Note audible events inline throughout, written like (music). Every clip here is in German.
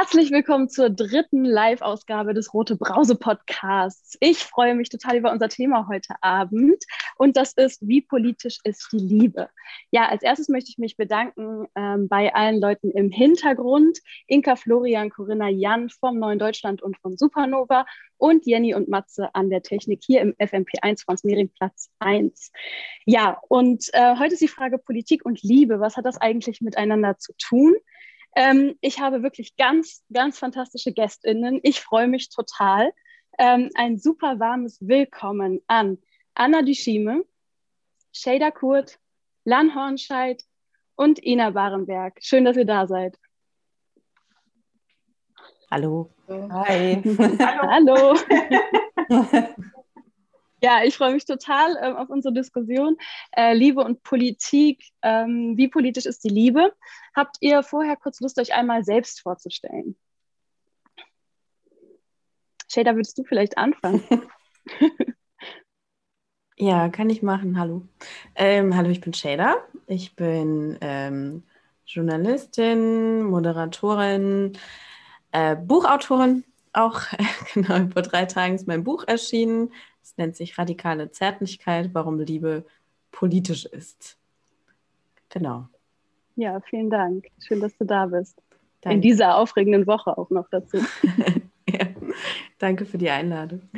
Herzlich willkommen zur dritten Live-Ausgabe des Rote Brause Podcasts. Ich freue mich total über unser Thema heute Abend und das ist, wie politisch ist die Liebe? Ja, als erstes möchte ich mich bedanken ähm, bei allen Leuten im Hintergrund. Inka, Florian, Corinna, Jan vom Neuen Deutschland und von Supernova und Jenny und Matze an der Technik hier im FMP1 Franz Mehring Platz 1. Ja, und äh, heute ist die Frage Politik und Liebe. Was hat das eigentlich miteinander zu tun? Ähm, ich habe wirklich ganz, ganz fantastische GästInnen. Ich freue mich total. Ähm, ein super warmes Willkommen an Anna Duschime, Shader Kurt, Lan Hornscheid und Ina Barenberg. Schön, dass ihr da seid. Hallo. Hi. (laughs) Hallo. Hallo. (laughs) Ja, ich freue mich total ähm, auf unsere Diskussion. Äh, Liebe und Politik. Ähm, wie politisch ist die Liebe? Habt ihr vorher kurz Lust, euch einmal selbst vorzustellen? Shader, würdest du vielleicht anfangen? (laughs) (laughs) ja, kann ich machen. Hallo. Ähm, hallo, ich bin Shader. Ich bin ähm, Journalistin, Moderatorin, äh, Buchautorin. Auch (laughs) genau vor drei Tagen ist mein Buch erschienen. Es nennt sich radikale Zärtlichkeit, warum Liebe politisch ist. Genau. Ja, vielen Dank. Schön, dass du da bist. Danke. In dieser aufregenden Woche auch noch dazu. (laughs) ja, danke für die Einladung.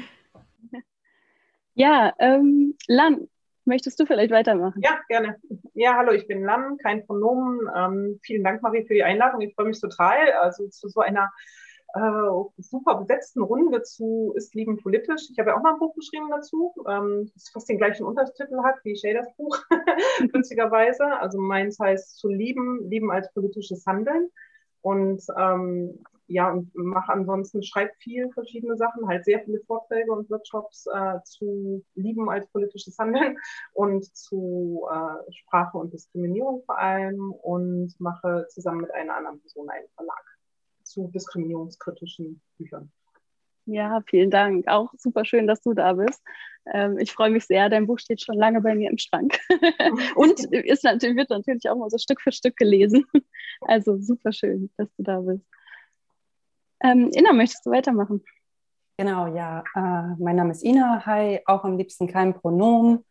Ja, ähm, Lan, möchtest du vielleicht weitermachen? Ja, gerne. Ja, hallo, ich bin Lan, kein Pronomen. Ähm, vielen Dank, Marie, für die Einladung. Ich freue mich total. Also zu so einer äh, super besetzten Runde zu Ist Lieben politisch. Ich habe ja auch mal ein Buch geschrieben dazu, ähm, das fast den gleichen Untertitel hat wie Shaders Buch, (laughs) günstigerweise. Also meins heißt Zu lieben, lieben als politisches Handeln. Und ähm, ja, und mache ansonsten, schreibe viel verschiedene Sachen, halt sehr viele Vorträge und Workshops äh, zu Lieben als politisches Handeln und zu äh, Sprache und Diskriminierung vor allem und mache zusammen mit einer anderen Person einen Verlag zu diskriminierungskritischen Büchern. Ja, vielen Dank. Auch super schön, dass du da bist. Ähm, ich freue mich sehr. Dein Buch steht schon lange bei mir im Schrank (laughs) und ist natürlich, wird natürlich auch mal so Stück für Stück gelesen. Also super schön, dass du da bist. Ähm, Ina, möchtest du weitermachen? Genau, ja. Äh, mein Name ist Ina. Hi, auch am liebsten kein Pronomen.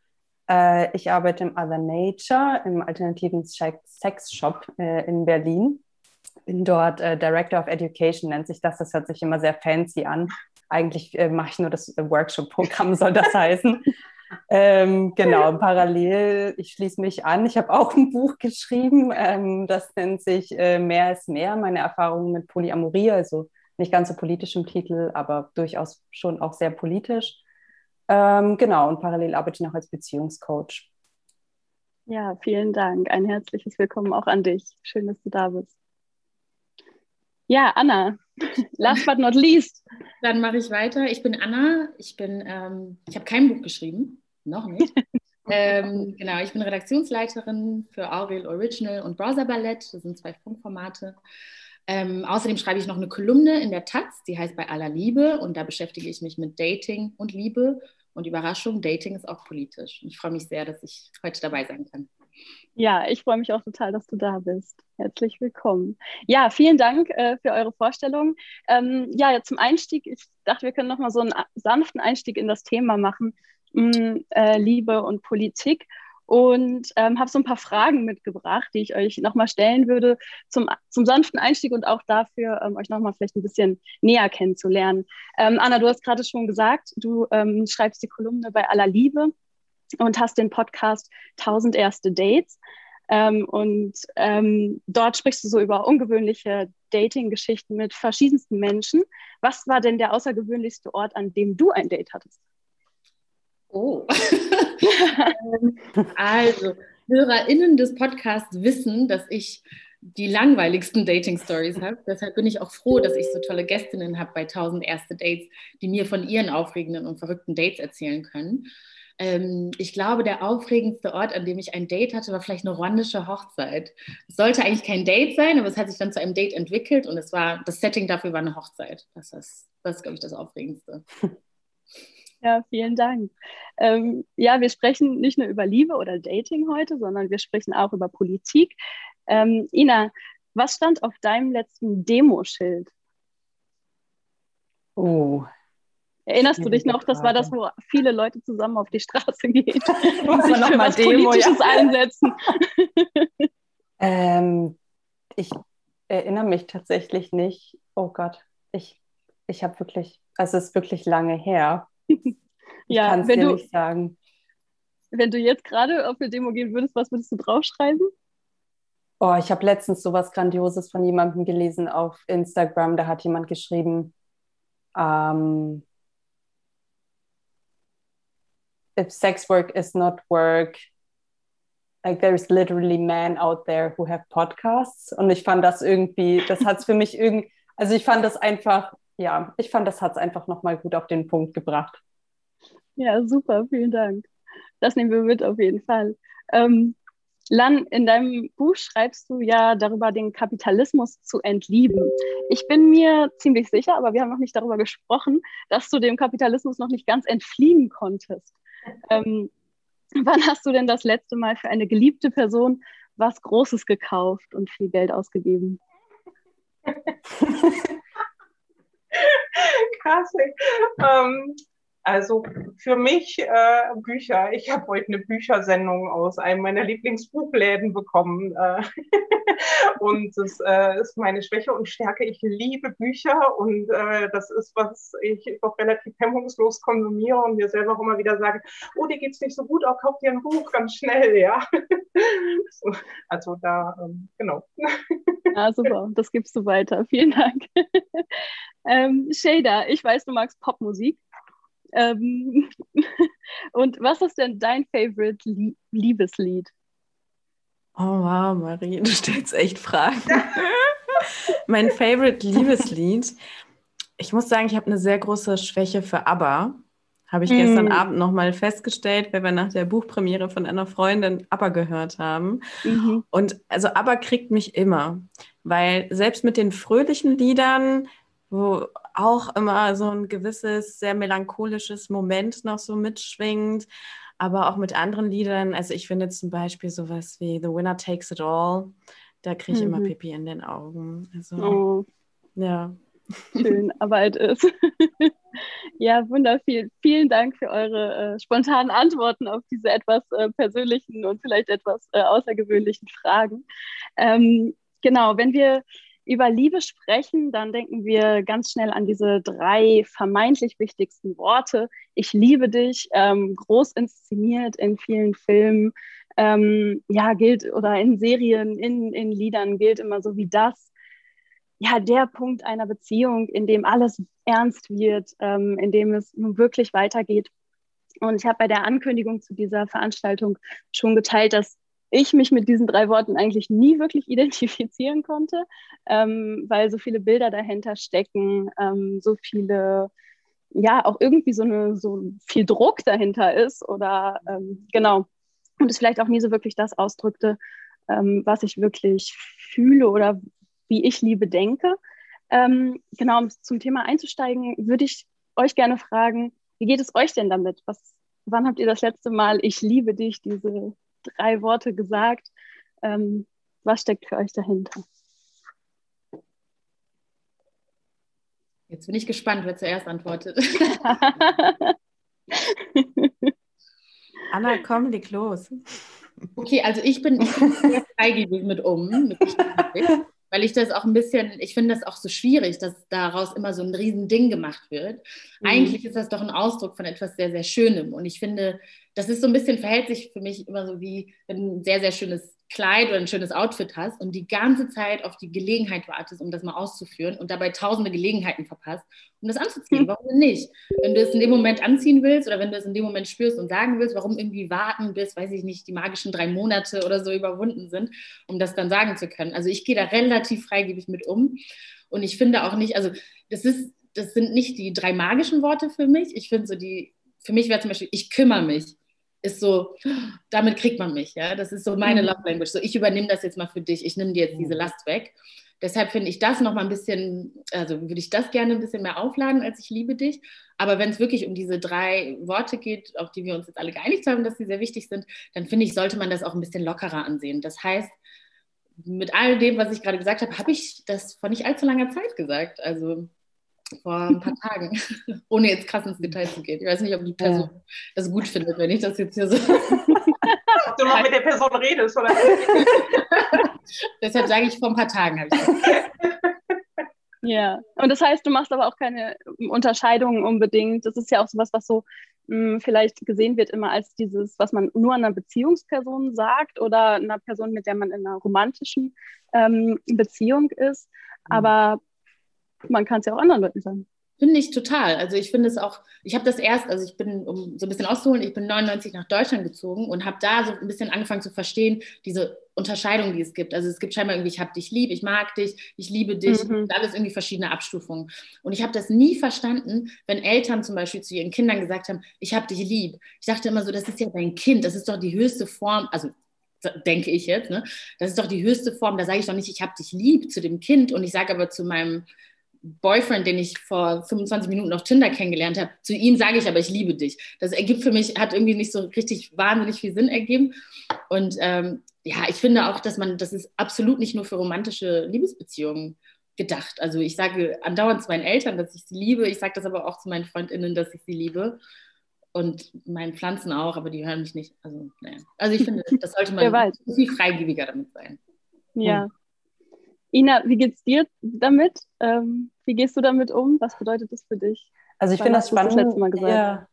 Äh, ich arbeite im Other Nature, im alternativen Sex Shop äh, in Berlin bin dort äh, Director of Education, nennt sich das. Das hört sich immer sehr fancy an. Eigentlich äh, mache ich nur das äh, Workshop-Programm, (laughs) soll das heißen. ähm, genau, parallel, ich schließe mich an. Ich habe auch ein Buch geschrieben, ähm, das nennt sich äh, Mehr ist mehr, meine Erfahrungen mit Polyamorie, also nicht ganz so politisch im Titel, aber durchaus schon auch sehr politisch. Ähm, genau, und parallel arbeite ich noch als Beziehungscoach. Ja, vielen Dank. Ein herzliches Willkommen auch an dich. Schön, dass du da bist. Ja, Anna, last but not least. (laughs) Dann mache ich weiter. Ich bin Anna. Ich bin, ähm, ich habe kein Buch geschrieben, noch nicht. (laughs) ähm, genau, ich bin Redaktionsleiterin für Aurel Original und Browser Ballett. Das sind zwei Funkformate. Ähm, außerdem schreibe ich noch eine Kolumne in der Taz, die heißt Bei aller Liebe und da beschäftige ich mich mit Dating und Liebe. Und Überraschung, Dating ist auch politisch. Und ich freue mich sehr, dass ich heute dabei sein kann. Ja, ich freue mich auch total, dass du da bist. Herzlich willkommen. Ja, vielen Dank äh, für eure Vorstellung. Ähm, ja, zum Einstieg, ich dachte, wir können noch mal so einen sanften Einstieg in das Thema machen, mh, mm, äh, Liebe und Politik. Und ähm, habe so ein paar Fragen mitgebracht, die ich euch nochmal stellen würde zum, zum sanften Einstieg und auch dafür, ähm, euch nochmal vielleicht ein bisschen näher kennenzulernen. Ähm, Anna, du hast gerade schon gesagt, du ähm, schreibst die Kolumne bei aller Liebe und hast den Podcast 1000 erste Dates. Ähm, und ähm, dort sprichst du so über ungewöhnliche Dating-Geschichten mit verschiedensten Menschen. Was war denn der außergewöhnlichste Ort, an dem du ein Date hattest? Oh. (laughs) also, HörerInnen des Podcasts wissen, dass ich die langweiligsten Dating-Stories habe. Deshalb bin ich auch froh, dass ich so tolle Gästinnen habe bei 1000 erste Dates, die mir von ihren aufregenden und verrückten Dates erzählen können ähm, ich glaube, der aufregendste Ort, an dem ich ein Date hatte, war vielleicht eine ruandische Hochzeit. Es sollte eigentlich kein Date sein, aber es hat sich dann zu einem Date entwickelt und es war, das Setting dafür war eine Hochzeit. Das ist, das ist glaube ich, das Aufregendste. (laughs) Ja, vielen Dank. Ähm, ja, wir sprechen nicht nur über Liebe oder Dating heute, sondern wir sprechen auch über Politik. Ähm, Ina, was stand auf deinem letzten Demoschild? Oh. Erinnerst du dich noch, das war das, wo viele Leute zusammen auf die Straße gehen (laughs) (laughs) und sich für was Demo, Politisches ja. einsetzen? (laughs) ähm, ich erinnere mich tatsächlich nicht. Oh Gott, ich, ich habe wirklich, also es ist wirklich lange her. Ich ja, kann es dir du, nicht sagen. Wenn du jetzt gerade auf eine Demo gehen würdest, was würdest du draufschreiben? Oh, ich habe letztens sowas Grandioses von jemandem gelesen auf Instagram. Da hat jemand geschrieben, um, if sex work is not work, like there's literally men out there who have podcasts. Und ich fand das irgendwie, das hat es für mich irgendwie, also ich fand das einfach, ja, ich fand, das hat es einfach nochmal gut auf den Punkt gebracht. Ja, super, vielen Dank. Das nehmen wir mit auf jeden Fall. Ähm, Lan, in deinem Buch schreibst du ja darüber, den Kapitalismus zu entlieben. Ich bin mir ziemlich sicher, aber wir haben noch nicht darüber gesprochen, dass du dem Kapitalismus noch nicht ganz entfliehen konntest. Ähm, wann hast du denn das letzte Mal für eine geliebte Person was Großes gekauft und viel Geld ausgegeben? (laughs) Krass. Ähm, also für mich äh, Bücher. Ich habe heute eine Büchersendung aus einem meiner Lieblingsbuchläden bekommen. Äh, (laughs) und das äh, ist meine Schwäche und Stärke. Ich liebe Bücher und äh, das ist, was ich doch relativ hemmungslos konsumiere und mir selber auch immer wieder sage, oh, dir geht's nicht so gut, auch kauf dir ein Buch ganz schnell, ja. so, (laughs) also da, ähm, genau. Ja, (laughs) super. Das gibst du weiter. Vielen Dank. ähm, Shader, ich weiß, du magst Popmusik. Ähm, (laughs) und was ist denn dein Favorite Liebeslied? Oh wow, Marie, du stellst echt Fragen. (laughs) mein Favorite Liebeslied. Ich muss sagen, ich habe eine sehr große Schwäche für ABBA. Habe ich mm. gestern Abend nochmal festgestellt, weil wir nach der Buchpremiere von einer Freundin ABBA gehört haben. Mhm. Und also ABBA kriegt mich immer, weil selbst mit den fröhlichen Liedern wo auch immer so ein gewisses, sehr melancholisches Moment noch so mitschwingt, aber auch mit anderen Liedern. Also ich finde zum Beispiel sowas wie The Winner Takes It All, da kriege ich mhm. immer Pipi in den Augen. Also, oh. ja. Schön, (laughs) aber es ist. (laughs) ja, wunderviel. Vielen Dank für eure äh, spontanen Antworten auf diese etwas äh, persönlichen und vielleicht etwas äh, außergewöhnlichen Fragen. Ähm, genau, wenn wir über Liebe sprechen, dann denken wir ganz schnell an diese drei vermeintlich wichtigsten Worte. Ich liebe dich, ähm, groß inszeniert in vielen Filmen, ähm, ja, gilt oder in Serien, in, in Liedern gilt immer so wie das. Ja, der Punkt einer Beziehung, in dem alles ernst wird, ähm, in dem es nun wirklich weitergeht. Und ich habe bei der Ankündigung zu dieser Veranstaltung schon geteilt, dass ich mich mit diesen drei Worten eigentlich nie wirklich (laughs) identifizieren konnte, ähm, weil so viele Bilder dahinter stecken, ähm, so viele, ja, auch irgendwie so, eine, so viel Druck dahinter ist oder ähm, genau. Und es vielleicht auch nie so wirklich das ausdrückte, ähm, was ich wirklich fühle oder wie ich Liebe denke. Ähm, genau, um zum Thema einzusteigen, würde ich euch gerne fragen, wie geht es euch denn damit? Was, wann habt ihr das letzte Mal Ich liebe dich, diese drei Worte gesagt. Ähm, was steckt für euch dahinter? Jetzt bin ich gespannt, wer zuerst antwortet. (laughs) Anna, komm, leg los. Okay, also ich bin, ich bin sehr (laughs) freigebig mit um. Mit weil ich das auch ein bisschen, ich finde das auch so schwierig, dass daraus immer so ein Riesending gemacht wird. Mhm. Eigentlich ist das doch ein Ausdruck von etwas sehr, sehr Schönem. Und ich finde, das ist so ein bisschen, verhält sich für mich immer so wie, wenn ein sehr, sehr schönes Kleid oder ein schönes Outfit hast und die ganze Zeit auf die Gelegenheit wartest, um das mal auszuführen und dabei tausende Gelegenheiten verpasst, um das anzuziehen. Hm. Warum denn nicht? Wenn du es in dem Moment anziehen willst oder wenn du es in dem Moment spürst und sagen willst, warum irgendwie warten, bis, weiß ich nicht, die magischen drei Monate oder so überwunden sind, um das dann sagen zu können. Also ich gehe da relativ freigebig mit um und ich finde auch nicht, also das ist, das sind nicht die drei magischen Worte für mich. Ich finde so die, für mich wäre zum Beispiel, ich kümmere mich ist so, damit kriegt man mich, ja. Das ist so meine mhm. Love Language. So, ich übernehme das jetzt mal für dich, ich nehme dir jetzt diese mhm. Last weg. Deshalb finde ich das nochmal ein bisschen, also würde ich das gerne ein bisschen mehr aufladen, als ich liebe dich. Aber wenn es wirklich um diese drei Worte geht, auf die wir uns jetzt alle geeinigt haben, dass sie sehr wichtig sind, dann finde ich, sollte man das auch ein bisschen lockerer ansehen. Das heißt, mit all dem, was ich gerade gesagt habe, habe ich das vor nicht allzu langer Zeit gesagt. Also vor ein paar Tagen, (laughs) ohne jetzt krass ins Detail zu gehen. Ich weiß nicht, ob die Person ja. das gut findet, wenn ich das jetzt hier so. ob du noch mit der Person redest, oder? (laughs) Deshalb sage ich vor ein paar Tagen habe ich das. Ja, und das heißt, du machst aber auch keine Unterscheidungen unbedingt. Das ist ja auch sowas, was so mh, hm, vielleicht gesehen wird immer als dieses, was man nur einer Beziehungsperson sagt oder einer Person, mit der man in einer romantischen ähm, Beziehung ist. Mhm. Aber man kann es ja auch anderen Leuten sagen. Finde ich total. Also ich finde es auch, ich habe das erst, also ich bin, um so ein bisschen auszuholen, ich bin 99 nach Deutschland gezogen und habe da so ein bisschen angefangen zu verstehen, diese Unterscheidung, die es gibt. Also es gibt scheinbar irgendwie, ich habe dich lieb, ich mag dich, ich liebe dich, mhm. alles irgendwie verschiedene Abstufungen. Und ich habe das nie verstanden, wenn Eltern zum Beispiel zu ihren Kindern gesagt haben, ich habe dich lieb. Ich dachte immer so, das ist ja dein Kind, das ist doch die höchste Form, also denke ich jetzt, ne? das ist doch die höchste Form, da sage ich doch nicht, ich habe dich lieb zu dem Kind und ich sage aber zu meinem Boyfriend, den ich vor 25 Minuten auf Tinder kennengelernt habe, zu ihm sage ich aber, ich liebe dich. Das ergibt für mich, hat irgendwie nicht so richtig wahnsinnig viel Sinn ergeben. Und ähm, ja, ich finde auch, dass man, das ist absolut nicht nur für romantische Liebesbeziehungen gedacht. Also ich sage andauernd zu meinen Eltern, dass ich sie liebe. Ich sage das aber auch zu meinen FreundInnen, dass ich sie liebe. Und meinen Pflanzen auch, aber die hören mich nicht. Also, naja. also ich finde, das sollte (laughs) man viel freigebiger damit sein. Ja. Ina, wie geht's dir damit? Ähm, wie gehst du damit um? Was bedeutet das für dich? Also ich finde das spannend. Das Mal gesagt? Ja.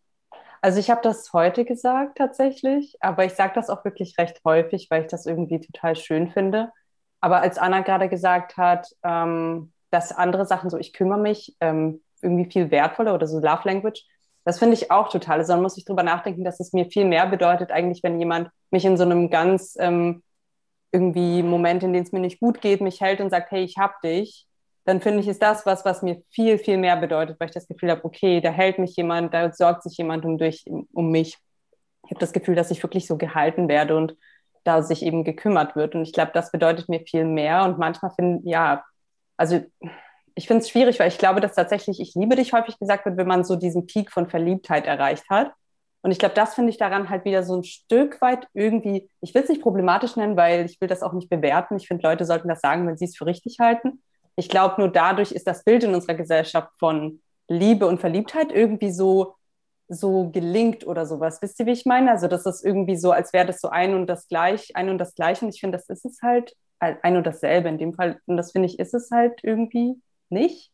Also ich habe das heute gesagt tatsächlich, aber ich sage das auch wirklich recht häufig, weil ich das irgendwie total schön finde. Aber als Anna gerade gesagt hat, ähm, dass andere Sachen so, ich kümmere mich, ähm, irgendwie viel wertvoller oder so Love Language, das finde ich auch total. Also dann muss ich drüber nachdenken, dass es mir viel mehr bedeutet, eigentlich, wenn jemand mich in so einem ganz ähm, irgendwie Moment, in denen es mir nicht gut geht, mich hält und sagt, hey, ich hab dich, dann finde ich, ist das was, was mir viel, viel mehr bedeutet, weil ich das Gefühl habe, okay, da hält mich jemand, da sorgt sich jemand um, durch, um mich. Ich habe das Gefühl, dass ich wirklich so gehalten werde und da sich eben gekümmert wird. Und ich glaube, das bedeutet mir viel mehr. Und manchmal finde ja, also ich finde es schwierig, weil ich glaube, dass tatsächlich ich liebe dich häufig gesagt wird, wenn man so diesen Peak von Verliebtheit erreicht hat. Und ich glaube, das finde ich daran halt wieder so ein Stück weit irgendwie, ich will es nicht problematisch nennen, weil ich will das auch nicht bewerten. Ich finde, Leute sollten das sagen, wenn sie es für richtig halten. Ich glaube, nur dadurch ist das Bild in unserer Gesellschaft von Liebe und Verliebtheit irgendwie so, so gelingt oder sowas. Wisst ihr, wie ich meine? Also, das ist irgendwie so, als wäre das so ein und das gleich, ein und das gleiche. Und ich finde, das ist es halt, ein und dasselbe in dem Fall. Und das finde ich, ist es halt irgendwie nicht.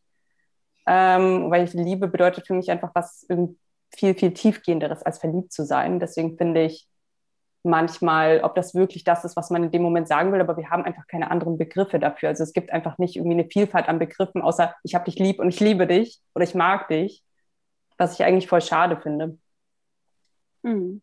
Ähm, weil Liebe bedeutet für mich einfach was irgendwie viel, viel tiefgehenderes als verliebt zu sein. Deswegen finde ich manchmal, ob das wirklich das ist, was man in dem Moment sagen will, aber wir haben einfach keine anderen Begriffe dafür. Also es gibt einfach nicht irgendwie eine Vielfalt an Begriffen, außer ich habe dich lieb und ich liebe dich oder ich mag dich, was ich eigentlich voll schade finde. Mhm.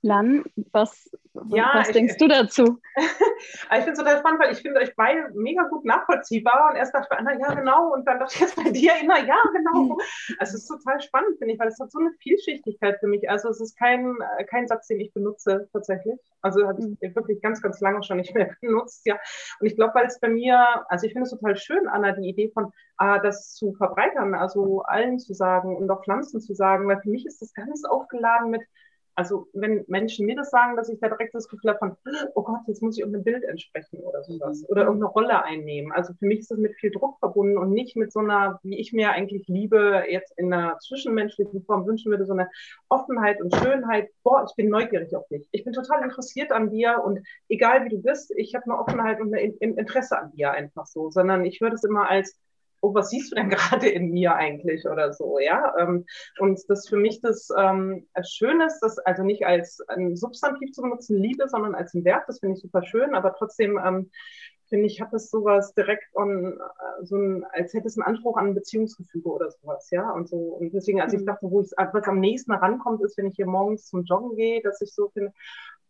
Lan, was, ja, was denkst ich, du dazu? (laughs) ich finde es total spannend, weil ich finde euch beide mega gut nachvollziehbar. Und erst dachte ich, Anna, ja, genau. Und dann dachte ich jetzt bei dir immer, ja, genau. Also es ist total spannend, finde ich, weil es hat so eine Vielschichtigkeit für mich. Also es ist kein, äh, kein Satz, den ich benutze tatsächlich. Also habe ich mhm. wirklich ganz, ganz lange schon nicht mehr (laughs) benutzt, ja. Und ich glaube, weil es bei mir, also ich finde es total schön, Anna, die Idee von, ah, das zu verbreitern, also allen zu sagen und auch Pflanzen zu sagen, weil für mich ist das ganz aufgeladen mit, also wenn Menschen mir das sagen, dass ich da direkt das Gefühl habe von, oh Gott, jetzt muss ich irgendein Bild entsprechen oder sowas oder irgendeine Rolle einnehmen. Also für mich ist das mit viel Druck verbunden und nicht mit so einer, wie ich mir eigentlich liebe, jetzt in einer zwischenmenschlichen Form wünschen würde, so eine Offenheit und Schönheit. Boah, ich bin neugierig auf dich. Ich bin total interessiert an dir und egal wie du bist, ich habe eine Offenheit und ein Interesse an dir einfach so, sondern ich würde es immer als oh, was siehst du denn (laughs) gerade in mir eigentlich oder so, ja? Ähm, und das für mich das ähm, Schöne ist, das also nicht als ein Substantiv zu benutzen, Liebe, sondern als ein Wert, das finde ich super schön, aber trotzdem ähm, finde ich, hat es sowas direkt on, äh, so ein, als hätte es einen Anspruch an ein Beziehungsgefüge oder sowas, ja. Und so, und deswegen, als ich mhm. dachte, wo ich was am nächsten rankommt, ist, wenn ich hier morgens zum Joggen gehe, dass ich so finde,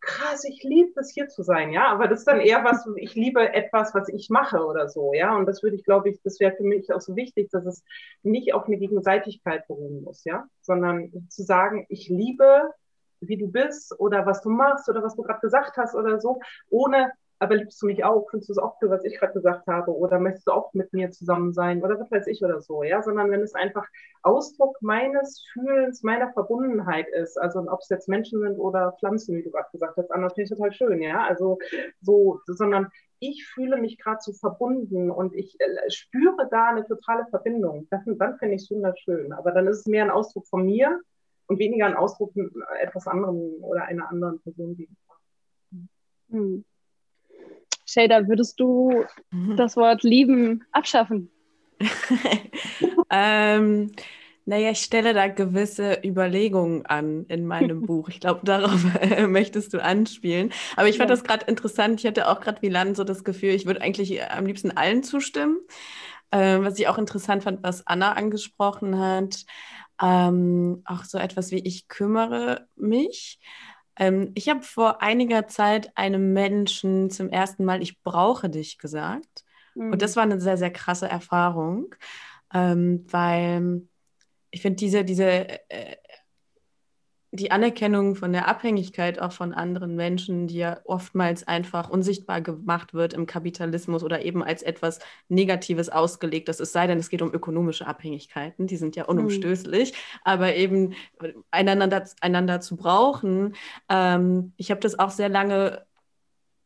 krass, ich liebe es hier zu sein, ja, aber das ist dann eher was, ich liebe etwas, was ich mache oder so, ja, und das würde ich, glaube ich, das wäre für mich auch so wichtig, dass es nicht auf eine Gegenseitigkeit beruhen muss, ja, sondern zu sagen, ich liebe, wie du bist oder was du machst oder was du gerade gesagt hast oder so, ohne aber liebst du mich auch? Findest du es auch für, was ich gerade gesagt habe? Oder möchtest du auch mit mir zusammen sein? Oder was weiß ich oder so, ja? Sondern wenn es einfach Ausdruck meines Fühlens, meiner Verbundenheit ist, also ob es jetzt Menschen sind oder Pflanzen, wie du gerade gesagt hast, anders finde ich total schön, ja? Also so, sondern ich fühle mich gerade so verbunden und ich äh, spüre da eine totale Verbindung. Das, dann finde ich es wunderschön. Aber dann ist es mehr ein Ausdruck von mir und weniger ein Ausdruck etwas anderem oder einer anderen Person gegenüber. Shader, würdest du mhm. das Wort lieben abschaffen? (laughs) ähm, naja, ich stelle da gewisse Überlegungen an in meinem (laughs) Buch. Ich glaube, darauf äh, (laughs) möchtest du anspielen. Aber ich fand ja. das gerade interessant. Ich hatte auch gerade wie Land so das Gefühl, ich würde eigentlich am liebsten allen zustimmen. Äh, was ich auch interessant fand, was Anna angesprochen hat. Ähm, auch so etwas wie ich kümmere mich. Ähm, ich habe vor einiger Zeit einem Menschen zum ersten Mal, ich brauche dich gesagt. Mhm. Und das war eine sehr, sehr krasse Erfahrung, ähm, weil ich finde diese, diese, äh, die Anerkennung von der Abhängigkeit auch von anderen Menschen, die ja oftmals einfach unsichtbar gemacht wird im Kapitalismus oder eben als etwas Negatives ausgelegt, dass es sei denn, es geht um ökonomische Abhängigkeiten, die sind ja hm. unumstößlich, mhm. aber eben einander, einander zu brauchen. Ähm, ich habe das auch sehr lange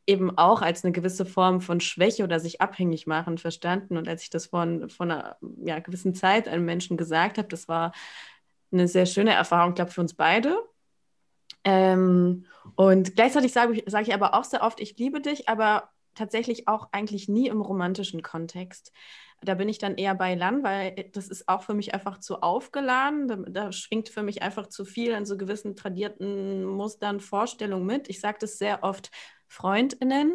eben auch als eine gewisse Form von Schwäche oder sich abhängig machen verstanden. Und als ich das von, von einer ja, gewissen Zeit einem Menschen gesagt habe, das war eine sehr schöne Erfahrung, glaube ich, für uns beide. Ähm, und gleichzeitig sage ich, sage ich aber auch sehr oft, ich liebe dich, aber tatsächlich auch eigentlich nie im romantischen Kontext. Da bin ich dann eher bei Lan, weil das ist auch für mich einfach zu aufgeladen. Da, da schwingt für mich einfach zu viel an so gewissen tradierten Mustern, Vorstellungen mit. Ich sage das sehr oft Freundinnen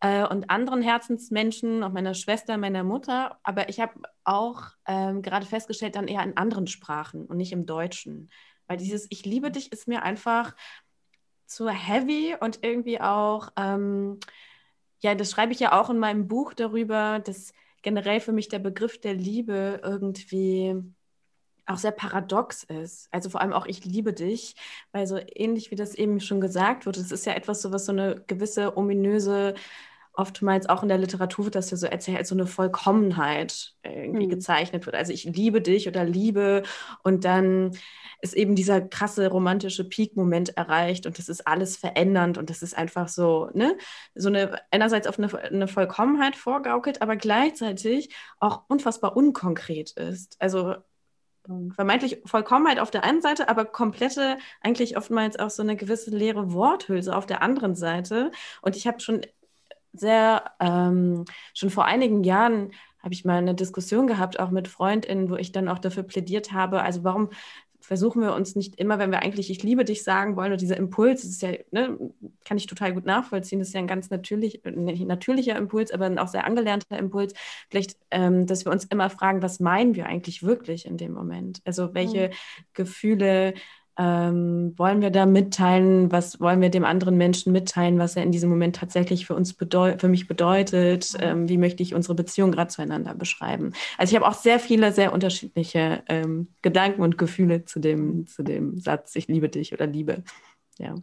äh, und anderen Herzensmenschen, auch meiner Schwester, meiner Mutter. Aber ich habe auch ähm, gerade festgestellt, dann eher in anderen Sprachen und nicht im Deutschen. Weil dieses Ich liebe dich ist mir einfach zu heavy und irgendwie auch, ähm, ja, das schreibe ich ja auch in meinem Buch darüber, dass generell für mich der Begriff der Liebe irgendwie auch sehr paradox ist. Also vor allem auch ich liebe dich, weil so ähnlich wie das eben schon gesagt wurde, es ist ja etwas so, was so eine gewisse ominöse, oftmals auch in der Literatur wird das ja so erzählt, als so eine Vollkommenheit irgendwie mhm. gezeichnet wird. Also ich liebe dich oder liebe und dann ist eben dieser krasse romantische Peak-Moment erreicht und das ist alles verändernd und das ist einfach so, ne, so eine, einerseits auf eine, eine Vollkommenheit vorgaukelt, aber gleichzeitig auch unfassbar unkonkret ist. Also vermeintlich Vollkommenheit auf der einen Seite, aber komplette, eigentlich oftmals auch so eine gewisse leere Worthülse auf der anderen Seite. Und ich habe schon sehr, ähm, schon vor einigen Jahren habe ich mal eine Diskussion gehabt, auch mit FreundInnen, wo ich dann auch dafür plädiert habe, also warum versuchen wir uns nicht immer, wenn wir eigentlich ich liebe dich sagen wollen, und dieser Impuls, das ist ja, ne, kann ich total gut nachvollziehen, das ist ja ein ganz natürlich, natürlicher Impuls, aber ein auch sehr angelernter Impuls, vielleicht, ähm, dass wir uns immer fragen, was meinen wir eigentlich wirklich in dem Moment? Also welche mhm. Gefühle ähm, wollen wir da mitteilen, was wollen wir dem anderen Menschen mitteilen, was er in diesem Moment tatsächlich für uns für mich bedeutet, ähm, wie möchte ich unsere Beziehung gerade zueinander beschreiben. Also ich habe auch sehr viele, sehr unterschiedliche ähm, Gedanken und Gefühle zu dem, zu dem Satz, ich liebe dich oder liebe. Ja.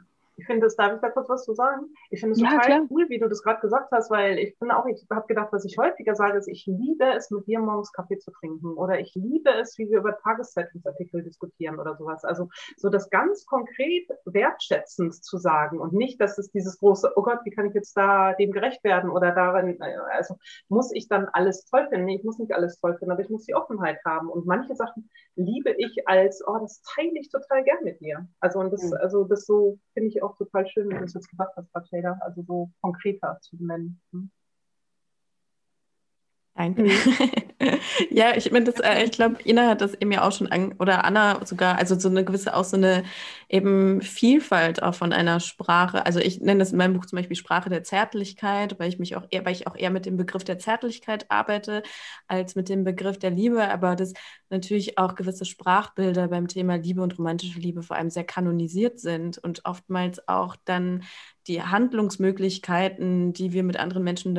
Ich finde es, darf ich da kurz was zu sagen? Ich finde es ja, total klar. cool, wie du das gerade gesagt hast, weil ich bin auch, ich habe gedacht, was ich häufiger sage, ist, ich liebe es, mit dir morgens Kaffee zu trinken oder ich liebe es, wie wir über Tageszeitungsartikel diskutieren oder sowas. Also so das ganz konkret wertschätzend zu sagen und nicht, dass es dieses große, oh Gott, wie kann ich jetzt da dem gerecht werden oder darin, also muss ich dann alles toll finden? Nee, ich muss nicht alles toll finden, aber ich muss die Offenheit haben und manche Sachen liebe ich als, oh, das teile ich total gern mit dir. Also und das, mhm. also das so finde ich auch auch total schön, wie du es jetzt gesagt hast, Patricia, also so konkreter zu nennen. Hm? Danke. Mhm. (laughs) ja, ich meine, äh, ich glaube, Ina hat das eben ja auch schon an, oder Anna sogar, also so eine gewisse, auch so eine eben Vielfalt auch von einer Sprache. Also ich nenne das in meinem Buch zum Beispiel Sprache der Zärtlichkeit, weil ich mich auch eher, weil ich auch eher mit dem Begriff der Zärtlichkeit arbeite, als mit dem Begriff der Liebe, aber das natürlich auch gewisse Sprachbilder beim Thema Liebe und romantische Liebe vor allem sehr kanonisiert sind und oftmals auch dann die Handlungsmöglichkeiten, die wir mit anderen Menschen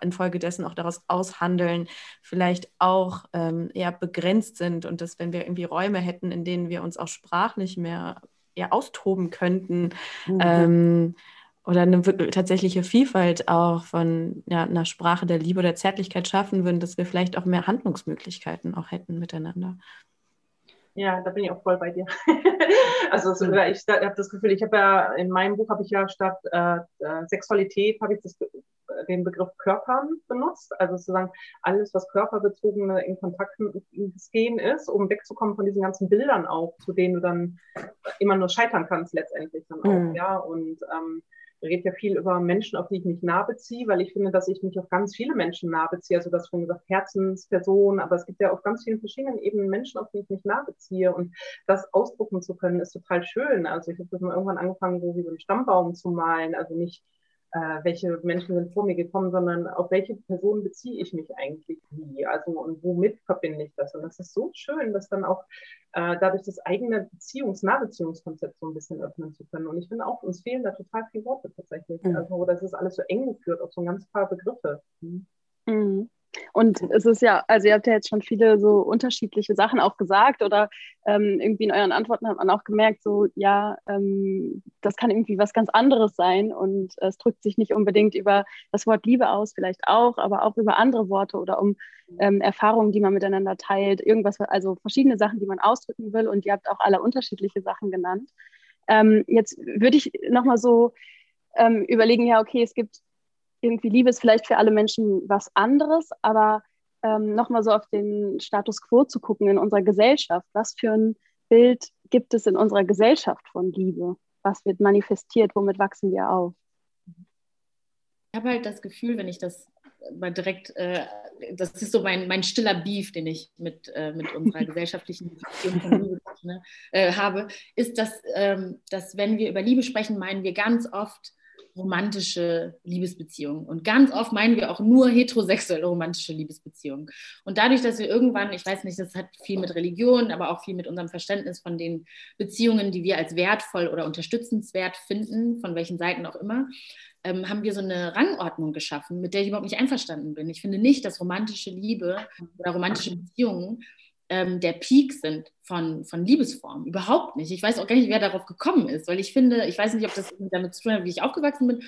infolgedessen auch daraus aushandeln, vielleicht auch ähm, eher begrenzt sind und dass wenn wir irgendwie Räume hätten, in denen wir uns auch sprachlich mehr eher austoben könnten, mhm. ähm, oder eine tatsächliche Vielfalt auch von ja, einer Sprache der Liebe oder Zärtlichkeit schaffen würden, dass wir vielleicht auch mehr Handlungsmöglichkeiten auch hätten miteinander. Ja, da bin ich auch voll bei dir. (laughs) also so, ich habe das Gefühl, ich habe ja in meinem Buch habe ich ja statt äh, äh Sexualität habe ich das den Begriff Körpern benutzt, also sozusagen alles, was körperbezogene in Kontakt gehen ist, um wegzukommen von diesen ganzen Bildern auch, zu denen du dann immer nur scheitern kannst letztendlich dann auch, mhm. ja, und ähm, rede ja viel über Menschen, auf die ich mich nah beziehe, weil ich finde, dass ich mich auf ganz viele Menschen nah beziehe. Also das schon gesagt, Herzenspersonen, aber es gibt ja auf ganz vielen verschiedenen Ebenen Menschen, auf die ich mich nah beziehe. Und das ausdrucken zu können, ist total schön. Also ich habe das mal irgendwann angefangen, so wie so einen Stammbaum zu malen. Also nicht äh, welche Menschen sind vor mir gekommen, sondern auf welche Person beziehe ich mich eigentlich wie, also und womit verbinde ich das. Und das ist so schön, dass dann auch äh, dadurch das eigene Beziehungs-, Nahbeziehungskonzept so ein bisschen öffnen zu können. Und ich finde auch, uns fehlen da total viele Worte tatsächlich. Mhm. Also das ist alles so eng geführt auf so ein ganz paar Begriffe. Mhm. Mhm. Und es ist ja, also ihr habt ja jetzt schon viele so unterschiedliche Sachen auch gesagt oder ähm, irgendwie in euren Antworten hat man auch gemerkt, so ja, ähm, das kann irgendwie was ganz anderes sein und es drückt sich nicht unbedingt über das Wort Liebe aus, vielleicht auch, aber auch über andere Worte oder um ähm, Erfahrungen, die man miteinander teilt, irgendwas, also verschiedene Sachen, die man ausdrücken will und ihr habt auch alle unterschiedliche Sachen genannt. Ähm, jetzt würde ich nochmal so ähm, überlegen, ja, okay, es gibt irgendwie Liebe ist vielleicht für alle Menschen was anderes, aber ähm, nochmal so auf den Status quo zu gucken in unserer Gesellschaft. Was für ein Bild gibt es in unserer Gesellschaft von Liebe? Was wird manifestiert? Womit wachsen wir auf? Ich habe halt das Gefühl, wenn ich das mal direkt, äh, das ist so mein, mein stiller Beef, den ich mit, äh, mit unserer (laughs) gesellschaftlichen Beziehung von Liebe ne, äh, habe, ist, dass, ähm, dass wenn wir über Liebe sprechen, meinen wir ganz oft romantische Liebesbeziehungen. Und ganz oft meinen wir auch nur heterosexuelle romantische Liebesbeziehungen. Und dadurch, dass wir irgendwann, ich weiß nicht, das hat viel mit Religion, aber auch viel mit unserem Verständnis von den Beziehungen, die wir als wertvoll oder unterstützenswert finden, von welchen Seiten auch immer, ähm, haben wir so eine Rangordnung geschaffen, mit der ich überhaupt nicht einverstanden bin. Ich finde nicht, dass romantische Liebe oder romantische Beziehungen ähm, der Peak sind von, von Liebesformen. Überhaupt nicht. Ich weiß auch gar nicht, wer darauf gekommen ist, weil ich finde, ich weiß nicht, ob das damit zu tun hat, wie ich aufgewachsen bin,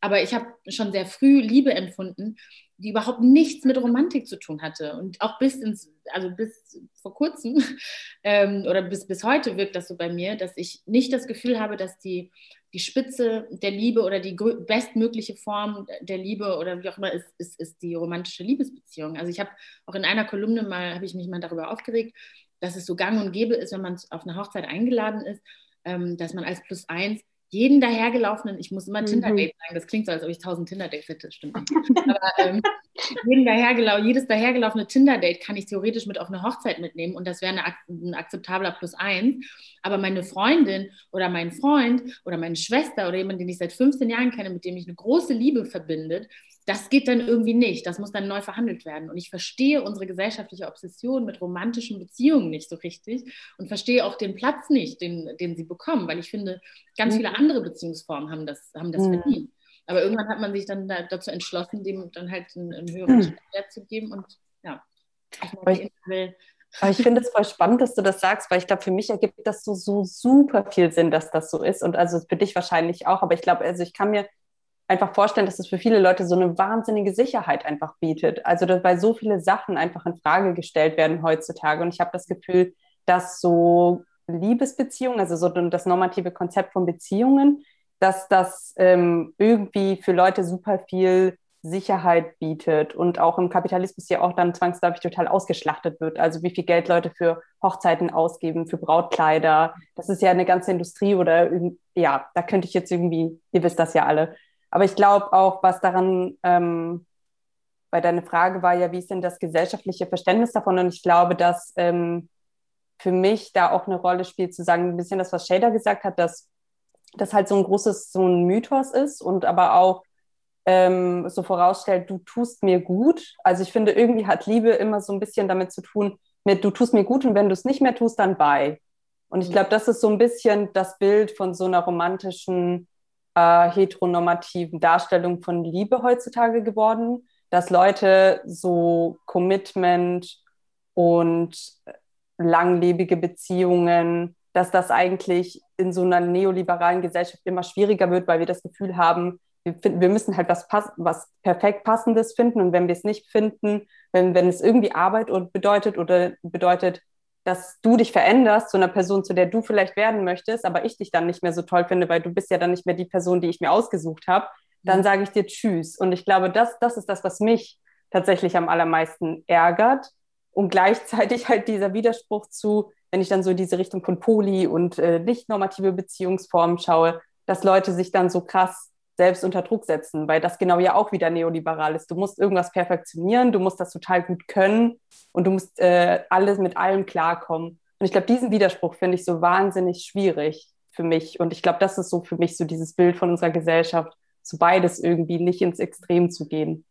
aber ich habe schon sehr früh Liebe empfunden, die überhaupt nichts mit Romantik zu tun hatte. Und auch bis ins, also bis vor kurzem (laughs) ähm, oder bis, bis heute wirkt das so bei mir, dass ich nicht das Gefühl habe, dass die die Spitze der Liebe oder die bestmögliche Form der Liebe oder wie auch immer ist, ist, ist die romantische Liebesbeziehung. Also ich habe auch in einer Kolumne mal, habe ich mich mal darüber aufgeregt, dass es so gang und gäbe ist, wenn man auf eine Hochzeit eingeladen ist, ähm, dass man als Plus eins jeden dahergelaufenen, ich muss immer mhm. Tinder-Date sagen, das klingt so, als ob ich tausend Tinder-Dates hätte, stimmt nicht. Aber ähm, jeden dahergelau jedes dahergelaufene Tinder-Date kann ich theoretisch mit auf eine Hochzeit mitnehmen und das wäre ein akzeptabler Plus eins. Aber meine Freundin oder mein Freund oder meine Schwester oder jemand, den ich seit 15 Jahren kenne, mit dem ich eine große Liebe verbindet, das geht dann irgendwie nicht. Das muss dann neu verhandelt werden. Und ich verstehe unsere gesellschaftliche Obsession mit romantischen Beziehungen nicht so richtig und verstehe auch den Platz nicht, den, den sie bekommen, weil ich finde, ganz viele mhm. andere Beziehungsformen haben das, haben das mhm. verdient. Aber irgendwann hat man sich dann da, dazu entschlossen, dem dann halt einen, einen höheren mhm. Wert zu geben. Und ja, ich, will. (laughs) Aber ich finde es voll spannend, dass du das sagst, weil ich glaube, für mich ergibt das so, so super viel Sinn, dass das so ist. Und also für dich wahrscheinlich auch. Aber ich glaube, also ich kann mir einfach vorstellen, dass es für viele Leute so eine wahnsinnige Sicherheit einfach bietet. Also, dass weil so viele Sachen einfach in Frage gestellt werden heutzutage. Und ich habe das Gefühl, dass so Liebesbeziehungen, also so das normative Konzept von Beziehungen, dass das ähm, irgendwie für Leute super viel Sicherheit bietet und auch im Kapitalismus ja auch dann zwangsläufig total ausgeschlachtet wird. Also wie viel Geld Leute für Hochzeiten ausgeben, für Brautkleider. Das ist ja eine ganze Industrie oder ja, da könnte ich jetzt irgendwie, ihr wisst das ja alle, aber ich glaube auch, was daran, ähm, weil deine Frage war ja, wie ist denn das gesellschaftliche Verständnis davon? Und ich glaube, dass ähm, für mich da auch eine Rolle spielt, zu sagen, ein bisschen das, was Shader gesagt hat, dass das halt so ein großes, so ein Mythos ist und aber auch ähm, so vorausstellt, du tust mir gut. Also ich finde, irgendwie hat Liebe immer so ein bisschen damit zu tun, mit du tust mir gut und wenn du es nicht mehr tust, dann bei. Und ich mhm. glaube, das ist so ein bisschen das Bild von so einer romantischen äh, heteronormativen Darstellung von Liebe heutzutage geworden, dass Leute so Commitment und langlebige Beziehungen, dass das eigentlich in so einer neoliberalen Gesellschaft immer schwieriger wird, weil wir das Gefühl haben, wir, finden, wir müssen halt was, pass was perfekt Passendes finden. Und wenn wir es nicht finden, wenn, wenn es irgendwie Arbeit bedeutet oder bedeutet, dass du dich veränderst zu einer Person, zu der du vielleicht werden möchtest, aber ich dich dann nicht mehr so toll finde, weil du bist ja dann nicht mehr die Person, die ich mir ausgesucht habe, dann mhm. sage ich dir Tschüss. Und ich glaube, das, das ist das, was mich tatsächlich am allermeisten ärgert. Und gleichzeitig halt dieser Widerspruch zu, wenn ich dann so in diese Richtung von Poly und äh, nicht normative Beziehungsformen schaue, dass Leute sich dann so krass selbst unter Druck setzen, weil das genau ja auch wieder neoliberal ist. Du musst irgendwas perfektionieren, du musst das total gut können und du musst äh, alles mit allem klarkommen. Und ich glaube, diesen Widerspruch finde ich so wahnsinnig schwierig für mich. Und ich glaube, das ist so für mich so dieses Bild von unserer Gesellschaft, so beides irgendwie nicht ins Extrem zu gehen.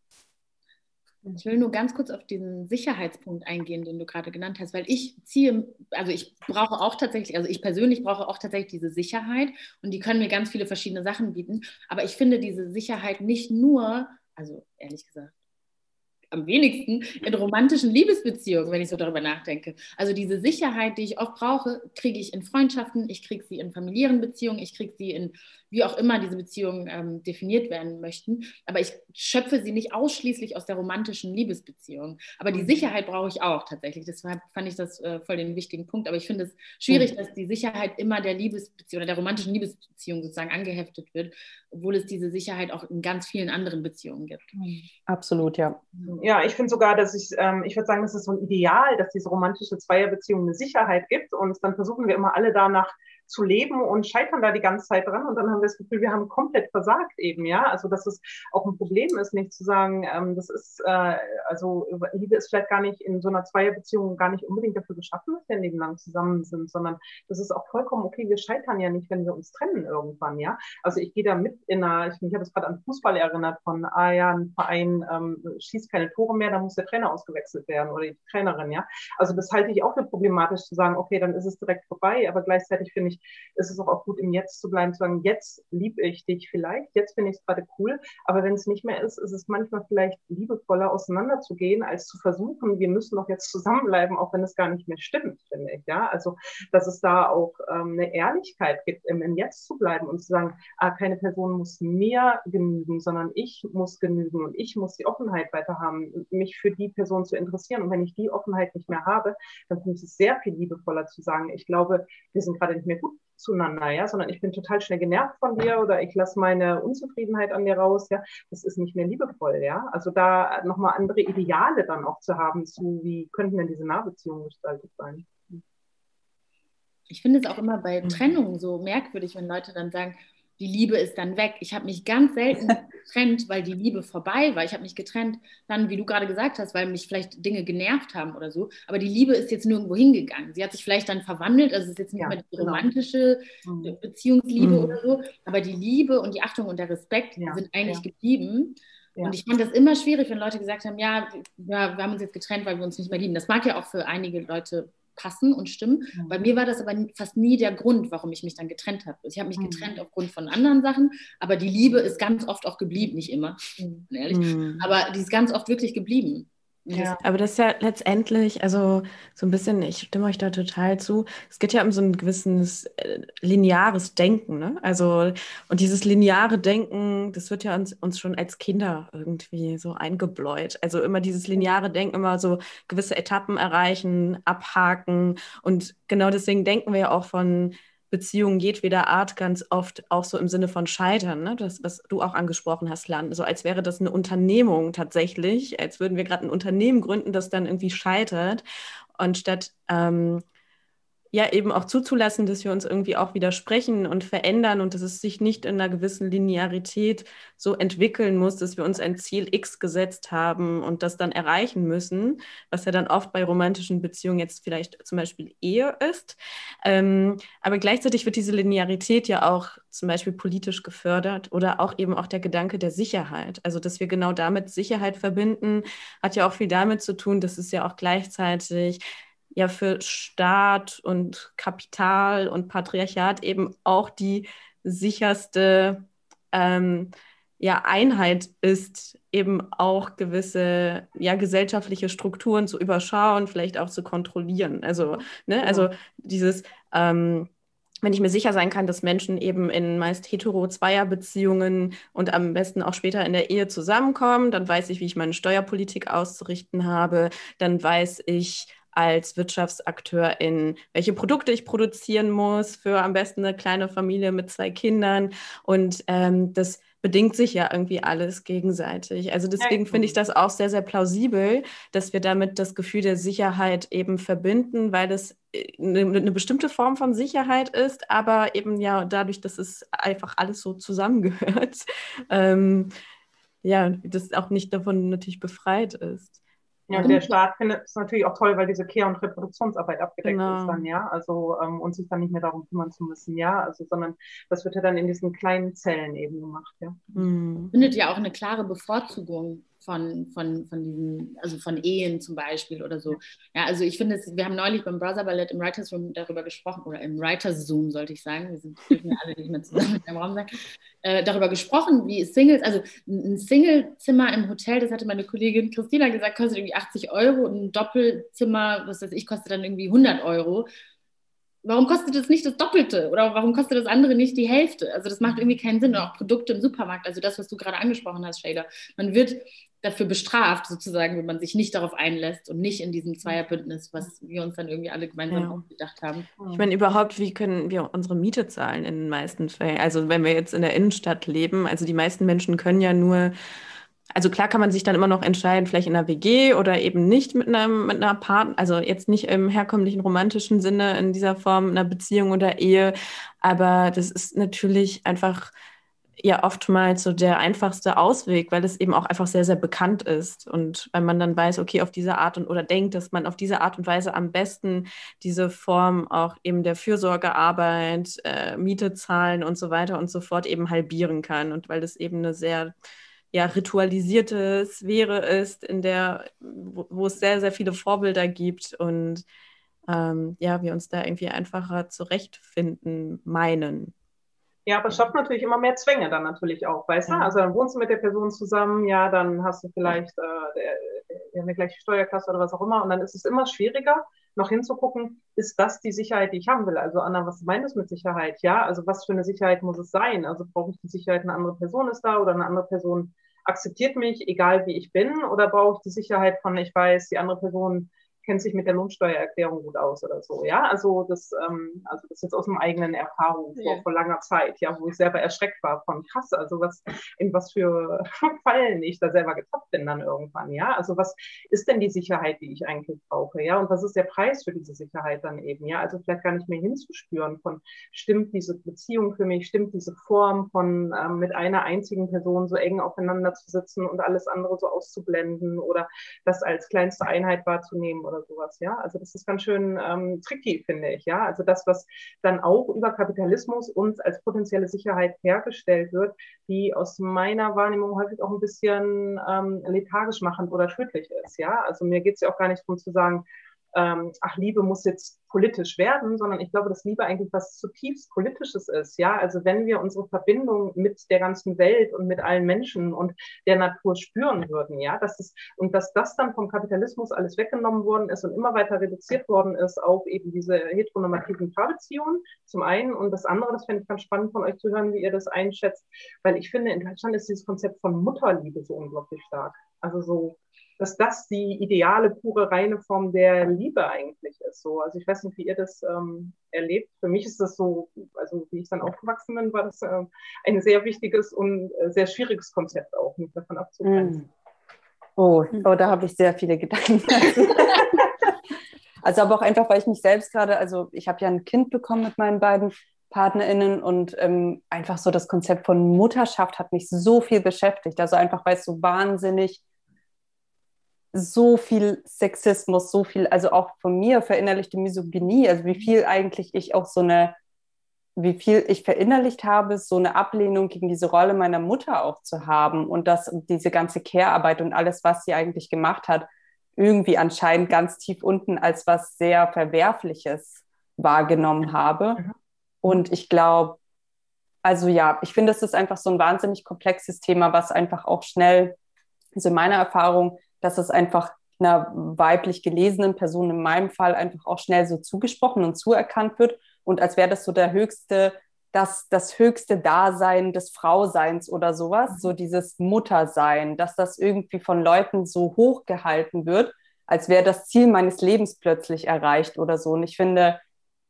Ich will nur ganz kurz auf diesen Sicherheitspunkt eingehen, den du gerade genannt hast, weil ich ziehe, also ich brauche auch tatsächlich, also ich persönlich brauche auch tatsächlich diese Sicherheit und die können mir ganz viele verschiedene Sachen bieten. Aber ich finde diese Sicherheit nicht nur, also ehrlich gesagt, am wenigsten in romantischen Liebesbeziehungen, wenn ich so darüber nachdenke. Also diese Sicherheit, die ich oft brauche, kriege ich in Freundschaften, ich kriege sie in familiären Beziehungen, ich kriege sie in wie auch immer diese Beziehungen ähm, definiert werden möchten. Aber ich schöpfe sie nicht ausschließlich aus der romantischen Liebesbeziehung. Aber die mhm. Sicherheit brauche ich auch tatsächlich. Deshalb fand ich das äh, voll den wichtigen Punkt. Aber ich finde es schwierig, mhm. dass die Sicherheit immer der Liebesbeziehung oder der romantischen Liebesbeziehung sozusagen angeheftet wird, obwohl es diese Sicherheit auch in ganz vielen anderen Beziehungen gibt. Mhm. Absolut, ja. Ja, ich finde sogar, dass ich, ähm, ich würde sagen, das ist so ein Ideal, dass diese romantische Zweierbeziehung eine Sicherheit gibt. Und dann versuchen wir immer alle danach zu leben und scheitern da die ganze Zeit dran. Und dann haben wir das Gefühl, wir haben komplett versagt eben, ja. Also, dass es auch ein Problem ist, nicht zu sagen, ähm, das ist, äh, also Liebe ist vielleicht gar nicht in so einer Zweierbeziehung gar nicht unbedingt dafür geschaffen, dass wir lang zusammen sind, sondern das ist auch vollkommen okay. Wir scheitern ja nicht, wenn wir uns trennen irgendwann, ja. Also ich gehe da mit in einer, ich, ich habe es gerade an Fußball erinnert von, ah ja, ein Verein ähm, schießt keine Tore mehr, da muss der Trainer ausgewechselt werden oder die Trainerin, ja. Also das halte ich auch für problematisch zu sagen, okay, dann ist es direkt vorbei, aber gleichzeitig finde ich, ist es auch gut, im Jetzt zu bleiben, zu sagen, jetzt liebe ich dich vielleicht, jetzt finde ich es gerade cool, aber wenn es nicht mehr ist, ist es manchmal vielleicht liebevoller auseinanderzugehen, als zu versuchen, wir müssen doch jetzt zusammenbleiben, auch wenn es gar nicht mehr stimmt, finde ich. Ja, also dass es da auch ähm, eine Ehrlichkeit gibt, im, im Jetzt zu bleiben und zu sagen, ah, keine Person muss mir genügen, sondern ich muss genügen und ich muss die Offenheit weiter haben, mich für die Person zu interessieren. Und wenn ich die Offenheit nicht mehr habe, dann finde ich es sehr viel liebevoller zu sagen, ich glaube, wir sind gerade nicht mehr gut zueinander, ja, sondern ich bin total schnell genervt von dir oder ich lasse meine Unzufriedenheit an dir raus, ja, das ist nicht mehr liebevoll, ja. Also da nochmal andere Ideale dann auch zu haben, zu wie könnten denn diese Nahbeziehungen gestaltet sein. Ich finde es auch immer bei mhm. Trennungen so merkwürdig, wenn Leute dann sagen, die Liebe ist dann weg. Ich habe mich ganz selten (laughs) getrennt, weil die Liebe vorbei war. Ich habe mich getrennt, dann, wie du gerade gesagt hast, weil mich vielleicht Dinge genervt haben oder so. Aber die Liebe ist jetzt nirgendwo hingegangen. Sie hat sich vielleicht dann verwandelt. Also es ist jetzt nicht ja, mehr die genau. romantische genau. Beziehungsliebe mhm. oder so. Aber die Liebe und die Achtung und der Respekt ja, sind eigentlich ja. geblieben. Ja. Und ich fand das immer schwierig, wenn Leute gesagt haben, ja, ja, wir haben uns jetzt getrennt, weil wir uns nicht mehr lieben. Das mag ja auch für einige Leute passen und stimmen. Mhm. Bei mir war das aber fast nie der Grund, warum ich mich dann getrennt habe. Ich habe mich mhm. getrennt aufgrund von anderen Sachen, aber die Liebe ist ganz oft auch geblieben, nicht immer, mhm. ehrlich, mhm. aber die ist ganz oft wirklich geblieben. Ja. Aber das ist ja letztendlich, also so ein bisschen, ich stimme euch da total zu. Es geht ja um so ein gewisses äh, lineares Denken, ne? Also, und dieses lineare Denken, das wird ja uns, uns schon als Kinder irgendwie so eingebläut. Also immer dieses lineare Denken, immer so gewisse Etappen erreichen, abhaken. Und genau deswegen denken wir ja auch von Beziehungen jedweder Art ganz oft auch so im Sinne von Scheitern, ne? das, was du auch angesprochen hast, Lan. So als wäre das eine Unternehmung tatsächlich, als würden wir gerade ein Unternehmen gründen, das dann irgendwie scheitert. Und statt ähm, ja eben auch zuzulassen, dass wir uns irgendwie auch widersprechen und verändern und dass es sich nicht in einer gewissen Linearität so entwickeln muss, dass wir uns ein Ziel X gesetzt haben und das dann erreichen müssen, was ja dann oft bei romantischen Beziehungen jetzt vielleicht zum Beispiel Ehe ist. Ähm, aber gleichzeitig wird diese Linearität ja auch zum Beispiel politisch gefördert oder auch eben auch der Gedanke der Sicherheit. Also dass wir genau damit Sicherheit verbinden, hat ja auch viel damit zu tun, dass es ja auch gleichzeitig ja für Staat und Kapital und Patriarchat eben auch die sicherste ähm, ja, Einheit ist, eben auch gewisse ja, gesellschaftliche Strukturen zu überschauen, vielleicht auch zu kontrollieren. Also, ne, also dieses ähm, wenn ich mir sicher sein kann, dass Menschen eben in meist hetero-Zweier-Beziehungen und am besten auch später in der Ehe zusammenkommen, dann weiß ich, wie ich meine Steuerpolitik auszurichten habe, dann weiß ich, als Wirtschaftsakteur in welche Produkte ich produzieren muss für am besten eine kleine Familie mit zwei Kindern. Und ähm, das bedingt sich ja irgendwie alles gegenseitig. Also deswegen finde ich das auch sehr, sehr plausibel, dass wir damit das Gefühl der Sicherheit eben verbinden, weil es eine, äh, eine bestimmte Form von Sicherheit ist, aber eben ja dadurch, dass es einfach alles so zusammengehört, (laughs) ähm, ja, das auch nicht davon natürlich befreit ist. Ja, der Staat findet es natürlich auch toll, weil diese Kehr- und Reproduktionsarbeit abgedeckt genau. ist dann, ja. Also ähm, und sich dann nicht mehr darum kümmern zu müssen, ja. Also, sondern das wird ja dann in diesen kleinen Zellen eben gemacht, ja. Mhm. Findet ja auch eine klare Bevorzugung von, von, von diesen, also von Ehen zum Beispiel oder so. Ja, also ich finde es, wir haben neulich beim Brother Ballett im Writers Room darüber gesprochen, oder im Writers Zoom sollte ich sagen, wir sind dürfen alle nicht mehr zusammen (laughs) in einem Raum sein, äh, darüber gesprochen, wie Singles, also ein Singlezimmer im Hotel, das hatte meine Kollegin Christina gesagt, kostet irgendwie 80 Euro und ein Doppelzimmer, was weiß ich, kostet dann irgendwie 100 Euro warum kostet es nicht das Doppelte oder warum kostet das andere nicht die Hälfte? Also das macht irgendwie keinen Sinn. Und auch Produkte im Supermarkt, also das, was du gerade angesprochen hast, Shader. Man wird dafür bestraft, sozusagen, wenn man sich nicht darauf einlässt und nicht in diesem Zweierbündnis, was wir uns dann irgendwie alle gemeinsam ja. ausgedacht haben. Ich meine, überhaupt, wie können wir unsere Miete zahlen in den meisten Fällen? Also wenn wir jetzt in der Innenstadt leben, also die meisten Menschen können ja nur also klar kann man sich dann immer noch entscheiden, vielleicht in einer WG oder eben nicht mit einem mit einer Partner, also jetzt nicht im herkömmlichen romantischen Sinne in dieser Form einer Beziehung oder Ehe, aber das ist natürlich einfach ja oftmals so der einfachste Ausweg, weil es eben auch einfach sehr, sehr bekannt ist. Und weil man dann weiß, okay, auf diese Art und oder denkt, dass man auf diese Art und Weise am besten diese Form auch eben der Fürsorgearbeit, äh, Miete zahlen und so weiter und so fort eben halbieren kann. Und weil das eben eine sehr ja, ritualisierte Sphäre ist, in der, wo, wo, es sehr, sehr viele Vorbilder gibt und ähm, ja, wir uns da irgendwie einfacher zurechtfinden meinen. Ja, aber es schafft natürlich immer mehr Zwänge dann natürlich auch, weißt du? Also dann wohnst du mit der Person zusammen, ja, dann hast du vielleicht äh, eine gleiche Steuerklasse oder was auch immer und dann ist es immer schwieriger, noch hinzugucken, ist das die Sicherheit, die ich haben will? Also Anna, was meinst du mit Sicherheit? Ja, also was für eine Sicherheit muss es sein? Also brauche ich die Sicherheit, eine andere Person ist da oder eine andere Person akzeptiert mich, egal wie ich bin, oder brauche ich die Sicherheit von, ich weiß, die andere Person kennt sich mit der Lohnsteuererklärung gut aus oder so. Ja, also das, ähm, also das ist jetzt aus einem eigenen Erfahrung vor, ja. vor langer Zeit, ja, wo ich selber erschreckt war von krass, also was, in was für (laughs) Fallen ich da selber getappt bin dann irgendwann, ja. Also was ist denn die Sicherheit, die ich eigentlich brauche, ja, und was ist der Preis für diese Sicherheit dann eben, ja, also vielleicht gar nicht mehr hinzuspüren von, stimmt diese Beziehung für mich, stimmt diese Form von ähm, mit einer einzigen Person so eng aufeinander zu sitzen und alles andere so auszublenden oder das als kleinste Einheit wahrzunehmen oder sowas, ja. Also das ist ganz schön ähm, tricky, finde ich, ja. Also das, was dann auch über Kapitalismus uns als potenzielle Sicherheit hergestellt wird, die aus meiner Wahrnehmung häufig auch ein bisschen ähm, lethargisch machend oder tödlich ist, ja. Also mir geht es ja auch gar nicht darum zu sagen, ähm, ach, Liebe muss jetzt politisch werden, sondern ich glaube, dass Liebe eigentlich was zutiefst Politisches ist. Ja, also wenn wir unsere Verbindung mit der ganzen Welt und mit allen Menschen und der Natur spüren würden, ja, dass es, und dass das dann vom Kapitalismus alles weggenommen worden ist und immer weiter reduziert worden ist auf eben diese heteronormativen Paarbeziehungen zum einen und das andere, das fände ich ganz spannend von euch zu hören, wie ihr das einschätzt, weil ich finde, in Deutschland ist dieses Konzept von Mutterliebe so unglaublich stark. Also so dass das die ideale, pure, reine Form der Liebe eigentlich ist. So, also ich weiß nicht, wie ihr das ähm, erlebt. Für mich ist das so, also wie ich dann aufgewachsen bin, war das äh, ein sehr wichtiges und äh, sehr schwieriges Konzept auch, mich davon abzugrenzen. Mm. Oh, oh, da habe ich sehr viele Gedanken. (laughs) also aber auch einfach, weil ich mich selbst gerade, also ich habe ja ein Kind bekommen mit meinen beiden PartnerInnen und ähm, einfach so das Konzept von Mutterschaft hat mich so viel beschäftigt. Also einfach, weil es so wahnsinnig so viel Sexismus, so viel, also auch von mir verinnerlichte Misogynie, also wie viel eigentlich ich auch so eine, wie viel ich verinnerlicht habe, so eine Ablehnung gegen diese Rolle meiner Mutter auch zu haben und dass diese ganze Care-Arbeit und alles, was sie eigentlich gemacht hat, irgendwie anscheinend ganz tief unten als was sehr Verwerfliches wahrgenommen habe. Mhm. Und ich glaube, also ja, ich finde, es ist einfach so ein wahnsinnig komplexes Thema, was einfach auch schnell, also in meiner Erfahrung, dass es einfach einer weiblich gelesenen Person in meinem Fall einfach auch schnell so zugesprochen und zuerkannt wird und als wäre das so der höchste, das, das höchste Dasein des Frauseins oder sowas, so dieses Muttersein, dass das irgendwie von Leuten so hochgehalten wird, als wäre das Ziel meines Lebens plötzlich erreicht oder so. Und ich finde,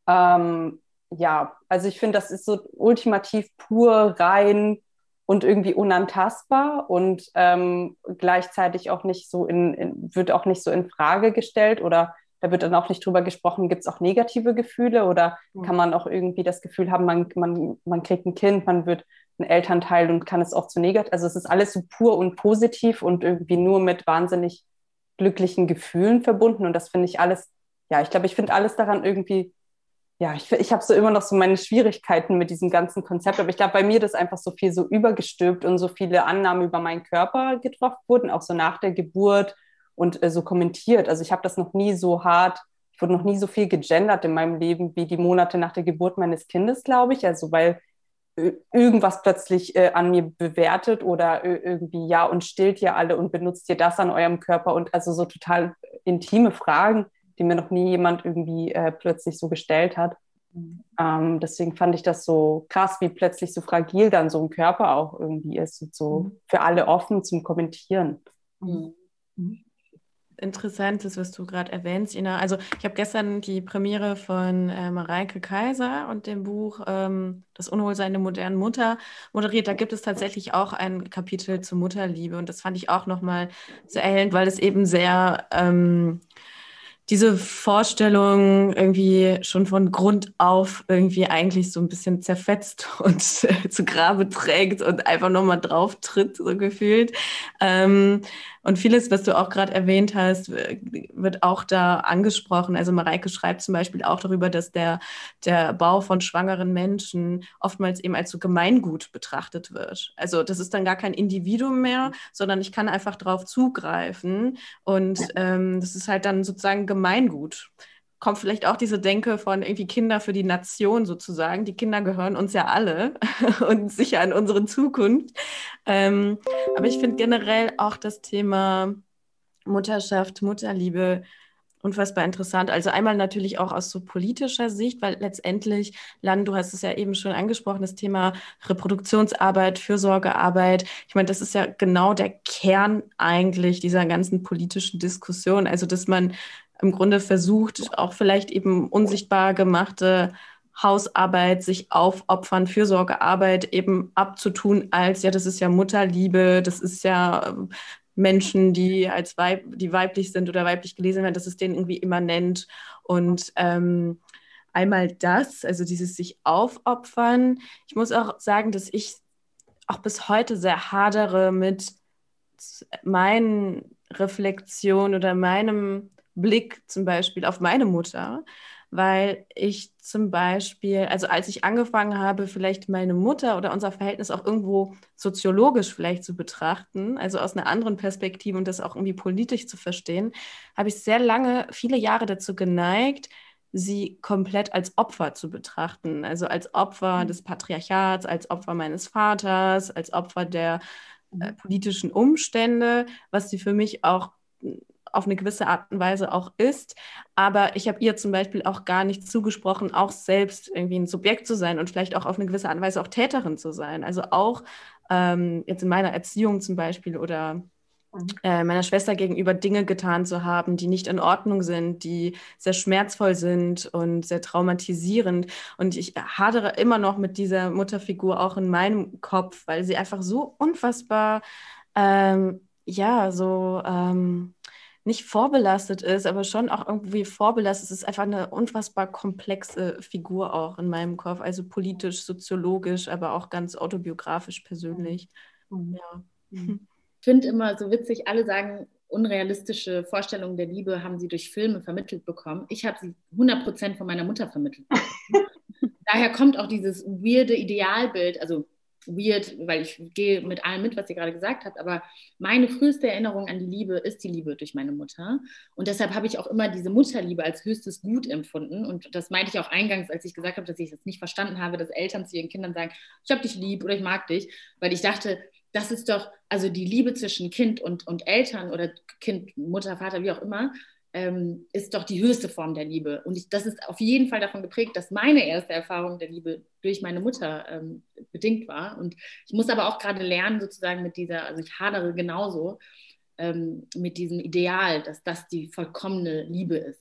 ähm, ja, also ich finde, das ist so ultimativ pur, rein, und irgendwie unantastbar und ähm, gleichzeitig auch nicht so in, in, wird auch nicht so in Frage gestellt oder da wird dann auch nicht drüber gesprochen, gibt es auch negative Gefühle oder mhm. kann man auch irgendwie das Gefühl haben, man, man, man kriegt ein Kind, man wird ein Elternteil und kann es auch zu negativ. Also es ist alles so pur und positiv und irgendwie nur mit wahnsinnig glücklichen Gefühlen verbunden. Und das finde ich alles, ja, ich glaube, ich finde alles daran irgendwie, ja, ich, ich habe so immer noch so meine Schwierigkeiten mit diesem ganzen Konzept. Aber ich glaube, bei mir das einfach so viel so übergestülpt und so viele Annahmen über meinen Körper getroffen wurden, auch so nach der Geburt und äh, so kommentiert. Also ich habe das noch nie so hart, ich wurde noch nie so viel gegendert in meinem Leben wie die Monate nach der Geburt meines Kindes, glaube ich. Also weil irgendwas plötzlich äh, an mir bewertet oder äh, irgendwie ja und stillt ihr alle und benutzt ihr das an eurem Körper und also so total intime Fragen, die mir noch nie jemand irgendwie äh, plötzlich so gestellt hat. Mhm. Ähm, deswegen fand ich das so krass, wie plötzlich so fragil dann so ein Körper auch irgendwie ist und so mhm. für alle offen zum Kommentieren. Mhm. mhm. Interessantes, was du gerade erwähnst, Ina. Also ich habe gestern die Premiere von äh, Mareike Kaiser und dem Buch ähm, Das Unwohlsein der modernen Mutter moderiert. Da gibt es tatsächlich auch ein Kapitel zur Mutterliebe und das fand ich auch nochmal sehr erhellend, weil es eben sehr ähm, diese Vorstellung irgendwie schon von Grund auf irgendwie eigentlich so ein bisschen zerfetzt (laughs) und zu Grabe trägt und einfach nochmal drauf tritt, so gefühlt. Ähm, und vieles, was du auch gerade erwähnt hast, wird auch da angesprochen. Also Mareike schreibt zum Beispiel auch darüber, dass der, der Bau von schwangeren Menschen oftmals eben als so Gemeingut betrachtet wird. Also das ist dann gar kein Individuum mehr, sondern ich kann einfach drauf zugreifen. Und ähm, das ist halt dann sozusagen Gemeingut kommt vielleicht auch diese Denke von irgendwie Kinder für die Nation sozusagen. Die Kinder gehören uns ja alle (laughs) und sicher an unsere Zukunft. Ähm, aber ich finde generell auch das Thema Mutterschaft, Mutterliebe unfassbar interessant. Also einmal natürlich auch aus so politischer Sicht, weil letztendlich, Lan, du hast es ja eben schon angesprochen, das Thema Reproduktionsarbeit, Fürsorgearbeit. Ich meine, das ist ja genau der Kern eigentlich dieser ganzen politischen Diskussion. Also, dass man im Grunde versucht, auch vielleicht eben unsichtbar gemachte Hausarbeit, sich aufopfern, Fürsorgearbeit eben abzutun als, ja, das ist ja Mutterliebe, das ist ja ähm, Menschen, die als Weib, die weiblich sind oder weiblich gelesen werden, das ist denen irgendwie immanent. Und ähm, einmal das, also dieses sich aufopfern. Ich muss auch sagen, dass ich auch bis heute sehr hadere mit meinen Reflexionen oder meinem Blick zum Beispiel auf meine Mutter, weil ich zum Beispiel, also als ich angefangen habe, vielleicht meine Mutter oder unser Verhältnis auch irgendwo soziologisch vielleicht zu betrachten, also aus einer anderen Perspektive und das auch irgendwie politisch zu verstehen, habe ich sehr lange, viele Jahre dazu geneigt, sie komplett als Opfer zu betrachten, also als Opfer mhm. des Patriarchats, als Opfer meines Vaters, als Opfer der äh, politischen Umstände, was sie für mich auch auf eine gewisse Art und Weise auch ist. Aber ich habe ihr zum Beispiel auch gar nicht zugesprochen, auch selbst irgendwie ein Subjekt zu sein und vielleicht auch auf eine gewisse Art und Weise auch Täterin zu sein. Also auch ähm, jetzt in meiner Erziehung zum Beispiel oder mhm. äh, meiner Schwester gegenüber Dinge getan zu haben, die nicht in Ordnung sind, die sehr schmerzvoll sind und sehr traumatisierend. Und ich hadere immer noch mit dieser Mutterfigur auch in meinem Kopf, weil sie einfach so unfassbar, ähm, ja, so ähm, nicht vorbelastet ist, aber schon auch irgendwie vorbelastet. Es ist einfach eine unfassbar komplexe Figur auch in meinem Kopf, also politisch, soziologisch, aber auch ganz autobiografisch persönlich. Mhm. Ja. Mhm. Ich finde immer so witzig, alle sagen, unrealistische Vorstellungen der Liebe haben sie durch Filme vermittelt bekommen. Ich habe sie 100% von meiner Mutter vermittelt. (laughs) Daher kommt auch dieses weirde Idealbild, also weird, weil ich gehe mit allem mit, was ihr gerade gesagt habt, aber meine früheste Erinnerung an die Liebe ist die Liebe durch meine Mutter. Und deshalb habe ich auch immer diese Mutterliebe als höchstes Gut empfunden. Und das meinte ich auch eingangs, als ich gesagt habe, dass ich das nicht verstanden habe, dass Eltern zu ihren Kindern sagen, ich habe dich lieb oder ich mag dich, weil ich dachte, das ist doch, also die Liebe zwischen Kind und, und Eltern oder Kind, Mutter, Vater, wie auch immer, ähm, ist doch die höchste Form der Liebe. Und ich, das ist auf jeden Fall davon geprägt, dass meine erste Erfahrung der Liebe durch meine Mutter ähm, bedingt war. Und ich muss aber auch gerade lernen, sozusagen mit dieser, also ich hadere genauso ähm, mit diesem Ideal, dass das die vollkommene Liebe ist.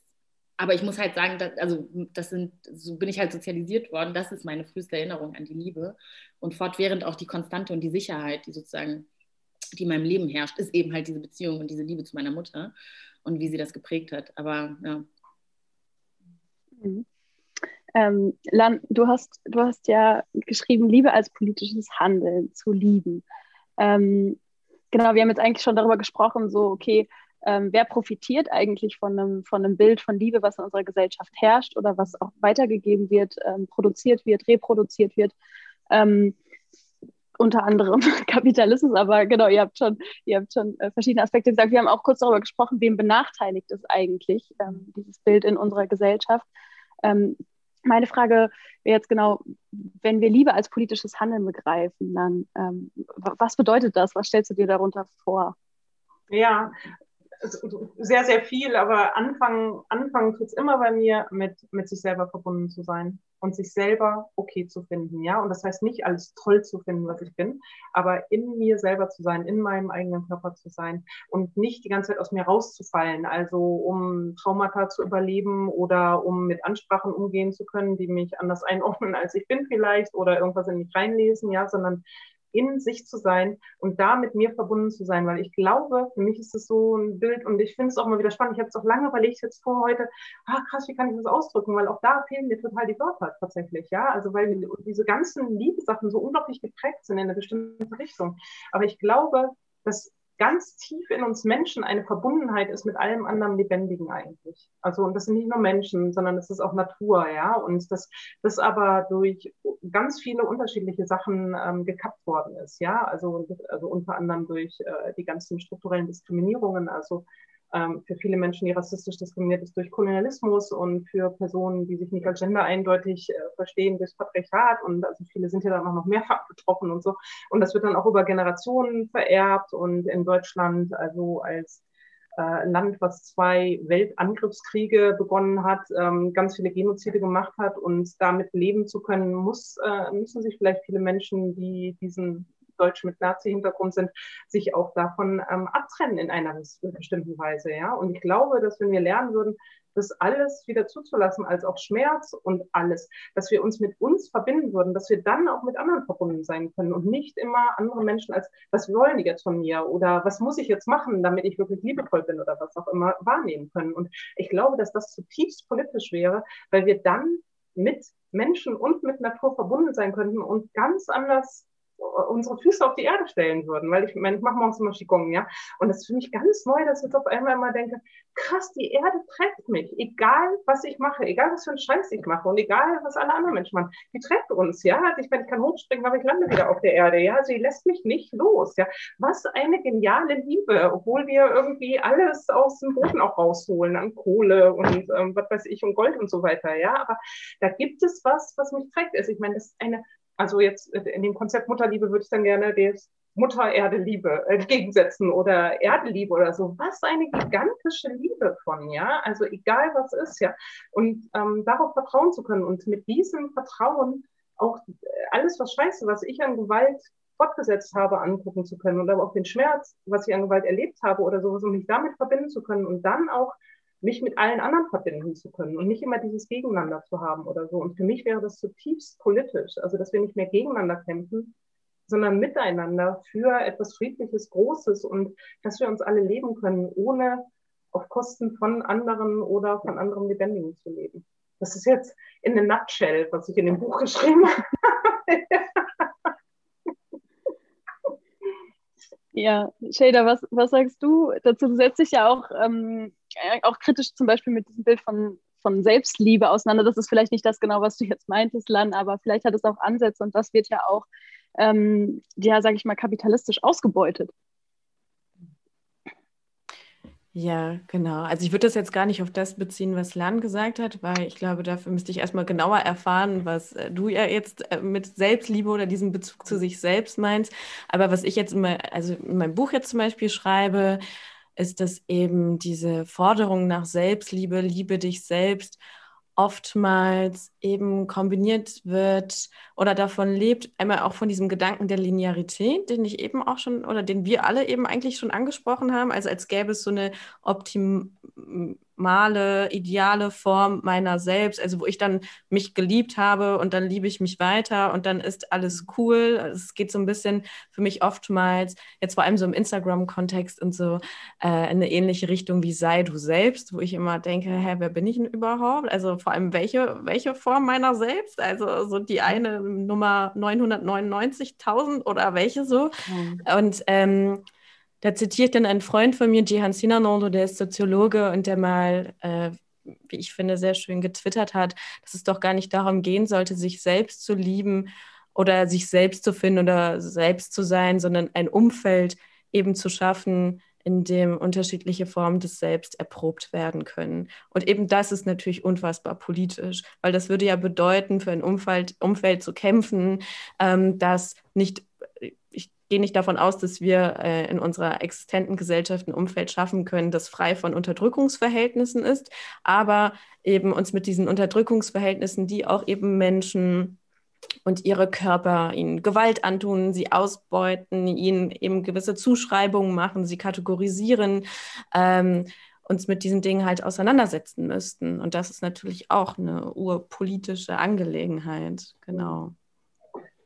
aber ich muss halt sagen, dass, also das sind, so bin ich halt sozialisiert worden, das ist meine früheste Erinnerung an die Liebe und fortwährend auch die Konstante und die Sicherheit, die sozusagen, die in meinem Leben herrscht, ist eben halt diese Beziehung und diese Liebe zu meiner Mutter und wie sie das geprägt hat. Aber ja. Mhm. Ähm, Lan, du hast, du hast ja geschrieben, Liebe als politisches Handeln zu lieben. Ähm, genau, wir haben jetzt eigentlich schon darüber gesprochen, so, okay, ähm, wer profitiert eigentlich von einem, von einem Bild von Liebe, was in unserer Gesellschaft herrscht oder was auch weitergegeben wird, ähm, produziert wird, reproduziert wird. Ähm, unter anderem (laughs) Kapitalismus, aber genau, ihr habt schon, ihr habt schon äh, verschiedene Aspekte gesagt. Wir haben auch kurz darüber gesprochen, wem benachteiligt es eigentlich, ähm, dieses Bild in unserer Gesellschaft. Ähm, meine Frage wäre jetzt genau, wenn wir Liebe als politisches Handeln begreifen, dann ähm, was bedeutet das? Was stellst du dir darunter vor? Ja, sehr, sehr viel, aber anfangen, anfangen tut es immer bei mir, mit, mit sich selber verbunden zu sein und sich selber okay zu finden, ja. Und das heißt nicht alles toll zu finden, was ich bin, aber in mir selber zu sein, in meinem eigenen Körper zu sein und nicht die ganze Zeit aus mir rauszufallen, also um Traumata zu überleben oder um mit Ansprachen umgehen zu können, die mich anders einordnen, als ich bin vielleicht oder irgendwas in mich reinlesen, ja, sondern in sich zu sein und da mit mir verbunden zu sein, weil ich glaube, für mich ist es so ein Bild und ich finde es auch mal wieder spannend. Ich habe es auch lange überlegt, jetzt vor heute, ah krass, wie kann ich das ausdrücken, weil auch da fehlen mir total die Wörter tatsächlich, ja, also weil diese ganzen Liebessachen so unglaublich geprägt sind in eine bestimmte Richtung. Aber ich glaube, dass ganz tief in uns Menschen eine Verbundenheit ist mit allem anderen Lebendigen eigentlich. Also, und das sind nicht nur Menschen, sondern es ist auch Natur, ja. Und das, das aber durch ganz viele unterschiedliche Sachen ähm, gekappt worden ist, ja. Also, also unter anderem durch äh, die ganzen strukturellen Diskriminierungen, also für viele Menschen, die rassistisch diskriminiert ist durch Kolonialismus und für Personen, die sich nicht als gender eindeutig äh, verstehen, durch Patriarchat und also viele sind ja dann auch noch mehrfach (laughs) betroffen und so. Und das wird dann auch über Generationen vererbt und in Deutschland, also als äh, Land, was zwei Weltangriffskriege begonnen hat, ähm, ganz viele Genozide gemacht hat und damit leben zu können, muss, äh, müssen sich vielleicht viele Menschen, die diesen Deutsche mit Nazi-Hintergrund sind, sich auch davon ähm, abtrennen in einer bestimmten Weise. Ja? Und ich glaube, dass wenn wir lernen würden, das alles wieder zuzulassen, als auch Schmerz und alles, dass wir uns mit uns verbinden würden, dass wir dann auch mit anderen verbunden sein können und nicht immer andere Menschen als, was wollen die jetzt von mir oder was muss ich jetzt machen, damit ich wirklich liebevoll bin oder was auch immer wahrnehmen können. Und ich glaube, dass das zutiefst politisch wäre, weil wir dann mit Menschen und mit Natur verbunden sein könnten und ganz anders unsere Füße auf die Erde stellen würden, weil ich, meine, ich mache morgens immer Qigong, ja, und das ist für mich ganz neu, dass ich jetzt auf einmal immer denke, krass, die Erde trägt mich, egal was ich mache, egal was für einen Scheiß ich mache und egal was alle anderen Menschen machen, die trägt uns, ja, also ich, meine, ich kann hochspringen, aber ich lande wieder auf der Erde, ja, sie lässt mich nicht los, ja, was eine geniale Liebe, obwohl wir irgendwie alles aus dem Boden auch rausholen an Kohle und ähm, was weiß ich und Gold und so weiter, ja, aber da gibt es was, was mich trägt, also ich meine, das ist eine also jetzt in dem Konzept Mutterliebe würde ich dann gerne das Mutter-Erde-Liebe entgegensetzen oder Erdeliebe oder so. Was eine gigantische Liebe von, ja. Also egal was ist, ja. Und ähm, darauf vertrauen zu können und mit diesem Vertrauen auch alles, was scheiße, was ich an Gewalt fortgesetzt habe, angucken zu können und aber auch den Schmerz, was ich an Gewalt erlebt habe oder sowas, um mich damit verbinden zu können und dann auch mich mit allen anderen verbinden zu können und nicht immer dieses Gegeneinander zu haben oder so. Und für mich wäre das zutiefst politisch, also dass wir nicht mehr gegeneinander kämpfen, sondern miteinander für etwas Friedliches, Großes und dass wir uns alle leben können, ohne auf Kosten von anderen oder von anderen Lebendigen zu leben. Das ist jetzt in a nutshell, was ich in dem Buch geschrieben habe. Ja, Shader, was, was sagst du dazu? Du setzt dich ja auch, ähm, auch kritisch zum Beispiel mit diesem Bild von, von Selbstliebe auseinander. Das ist vielleicht nicht das genau, was du jetzt meintest, Lan, aber vielleicht hat es auch Ansätze und das wird ja auch, ähm, ja, sage ich mal, kapitalistisch ausgebeutet. Ja, genau. Also ich würde das jetzt gar nicht auf das beziehen, was Lan gesagt hat, weil ich glaube, dafür müsste ich erstmal genauer erfahren, was äh, du ja jetzt äh, mit Selbstliebe oder diesem Bezug zu sich selbst meinst. Aber was ich jetzt immer, also in meinem Buch jetzt zum Beispiel schreibe, ist, dass eben diese Forderung nach Selbstliebe, liebe dich selbst oftmals eben kombiniert wird oder davon lebt, einmal auch von diesem Gedanken der Linearität, den ich eben auch schon oder den wir alle eben eigentlich schon angesprochen haben, also als gäbe es so eine optimale optimale, ideale Form meiner selbst, also wo ich dann mich geliebt habe und dann liebe ich mich weiter und dann ist alles cool. Es geht so ein bisschen für mich oftmals, jetzt vor allem so im Instagram-Kontext und so, äh, in eine ähnliche Richtung wie sei du selbst, wo ich immer denke, hä, wer bin ich denn überhaupt? Also vor allem welche, welche Form meiner selbst? Also so die eine Nummer 999.000 oder welche so? Mhm. Und ähm, da zitiert dann ein Freund von mir, Jihan Sinanondo, der ist Soziologe und der mal, äh, wie ich finde, sehr schön getwittert hat, dass es doch gar nicht darum gehen sollte, sich selbst zu lieben oder sich selbst zu finden oder selbst zu sein, sondern ein Umfeld eben zu schaffen, in dem unterschiedliche Formen des Selbst erprobt werden können. Und eben das ist natürlich unfassbar politisch, weil das würde ja bedeuten, für ein Umfeld, Umfeld zu kämpfen, ähm, das nicht, ich gehe nicht davon aus, dass wir äh, in unserer existenten Gesellschaft ein Umfeld schaffen können, das frei von Unterdrückungsverhältnissen ist, aber eben uns mit diesen Unterdrückungsverhältnissen, die auch eben Menschen und ihre Körper ihnen Gewalt antun, sie ausbeuten, ihnen eben gewisse Zuschreibungen machen, sie kategorisieren, ähm, uns mit diesen Dingen halt auseinandersetzen müssten. Und das ist natürlich auch eine urpolitische Angelegenheit, genau.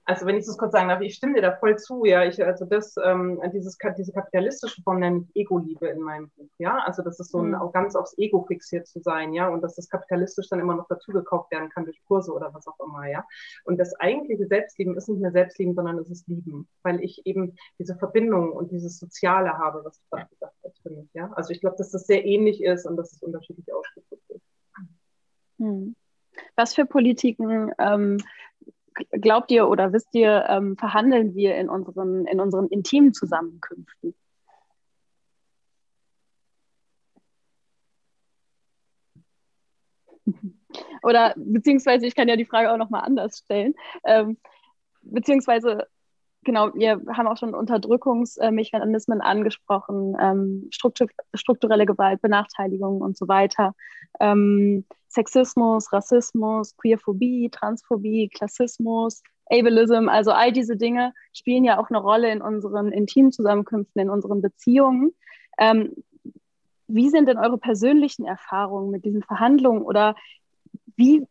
Also wenn ich das kurz sagen darf, ich stimme dir da voll zu, ja. Ich, also das, ähm, dieses, diese kapitalistische Form nenne ich Ego-Liebe in meinem Buch, ja. Also das ist so ein, mhm. auch ganz aufs Ego fixiert zu sein, ja, und dass das kapitalistisch dann immer noch dazu gekauft werden kann durch Kurse oder was auch immer, ja. Und das eigentliche Selbstlieben ist nicht mehr Selbstlieben, sondern es ist Lieben, weil ich eben diese Verbindung und dieses Soziale habe, was du gerade gesagt hast für mich, ja. Also ich glaube, dass das sehr ähnlich ist und dass es unterschiedlich ausgedrückt ist. Hm. Was für Politiken ähm, glaubt ihr oder wisst ihr, ähm, verhandeln wir in unseren, in unseren intimen Zusammenkünften? (laughs) Oder beziehungsweise, ich kann ja die Frage auch nochmal anders stellen. Ähm, beziehungsweise, genau, wir haben auch schon Unterdrückungsmechanismen angesprochen, ähm, struktur strukturelle Gewalt, Benachteiligung und so weiter. Ähm, Sexismus, Rassismus, Queerphobie, Transphobie, Klassismus, Ableism, also all diese Dinge spielen ja auch eine Rolle in unseren intimen Zusammenkünften, in unseren Beziehungen. Ähm, wie sind denn eure persönlichen Erfahrungen mit diesen Verhandlungen oder wie,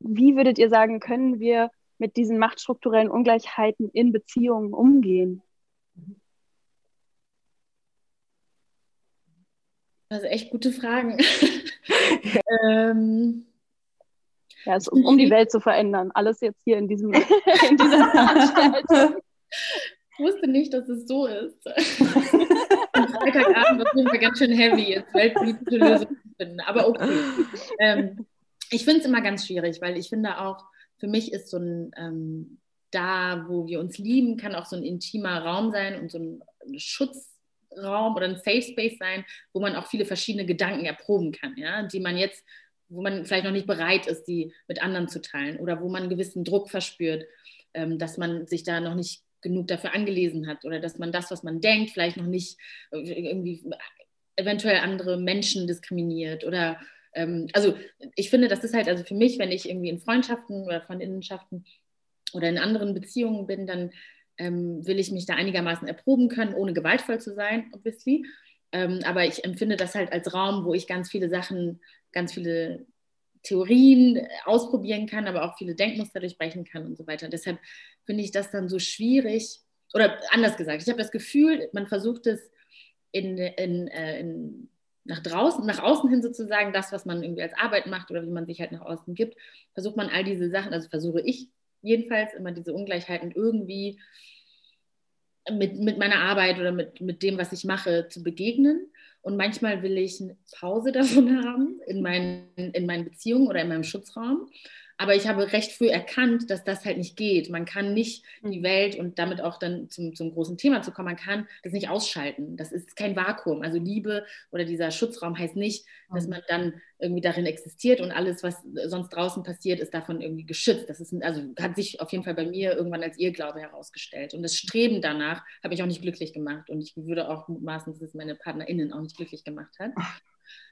wie würdet ihr sagen, können wir mit diesen machtstrukturellen Ungleichheiten in Beziehungen umgehen? Das sind echt gute Fragen. (laughs) ähm, ja, also um, um, die Welt zu verändern. Alles jetzt hier in, diesem, in dieser (laughs) Veranstaltung. Ich wusste nicht, dass es so ist. Freitagabend ist immer ganz schön heavy, jetzt weltpolitische Lösungen zu finden. Aber okay. Ähm, ich finde es immer ganz schwierig, weil ich finde auch, für mich ist so ein ähm, da, wo wir uns lieben, kann auch so ein intimer Raum sein und so ein Schutz Raum oder ein Safe Space sein, wo man auch viele verschiedene Gedanken erproben kann, ja, die man jetzt, wo man vielleicht noch nicht bereit ist, die mit anderen zu teilen oder wo man einen gewissen Druck verspürt, ähm, dass man sich da noch nicht genug dafür angelesen hat oder dass man das, was man denkt, vielleicht noch nicht irgendwie eventuell andere Menschen diskriminiert oder ähm, also ich finde, das ist halt also für mich, wenn ich irgendwie in Freundschaften oder Freundinnenschaften oder in anderen Beziehungen bin, dann ähm, will ich mich da einigermaßen erproben können, ohne gewaltvoll zu sein, obviously. Ähm, aber ich empfinde das halt als Raum, wo ich ganz viele Sachen, ganz viele Theorien ausprobieren kann, aber auch viele Denkmuster durchbrechen kann und so weiter. Deshalb finde ich das dann so schwierig. Oder anders gesagt, ich habe das Gefühl, man versucht es in, in, äh, in, nach draußen, nach außen hin sozusagen, das, was man irgendwie als Arbeit macht oder wie man sich halt nach außen gibt, versucht man all diese Sachen, also versuche ich jedenfalls immer diese Ungleichheiten irgendwie mit, mit meiner Arbeit oder mit, mit dem, was ich mache, zu begegnen. Und manchmal will ich eine Pause (laughs) davon haben in meinen, in meinen Beziehungen oder in meinem Schutzraum. Aber ich habe recht früh erkannt, dass das halt nicht geht. Man kann nicht die Welt und damit auch dann zum, zum großen Thema zu kommen, man kann das nicht ausschalten. Das ist kein Vakuum. Also Liebe oder dieser Schutzraum heißt nicht, dass man dann irgendwie darin existiert und alles, was sonst draußen passiert, ist davon irgendwie geschützt. Das ist, also hat sich auf jeden Fall bei mir irgendwann als Irrglaube herausgestellt. Und das Streben danach habe ich auch nicht glücklich gemacht. Und ich würde auch mutmaßen, dass es meine PartnerInnen auch nicht glücklich gemacht hat.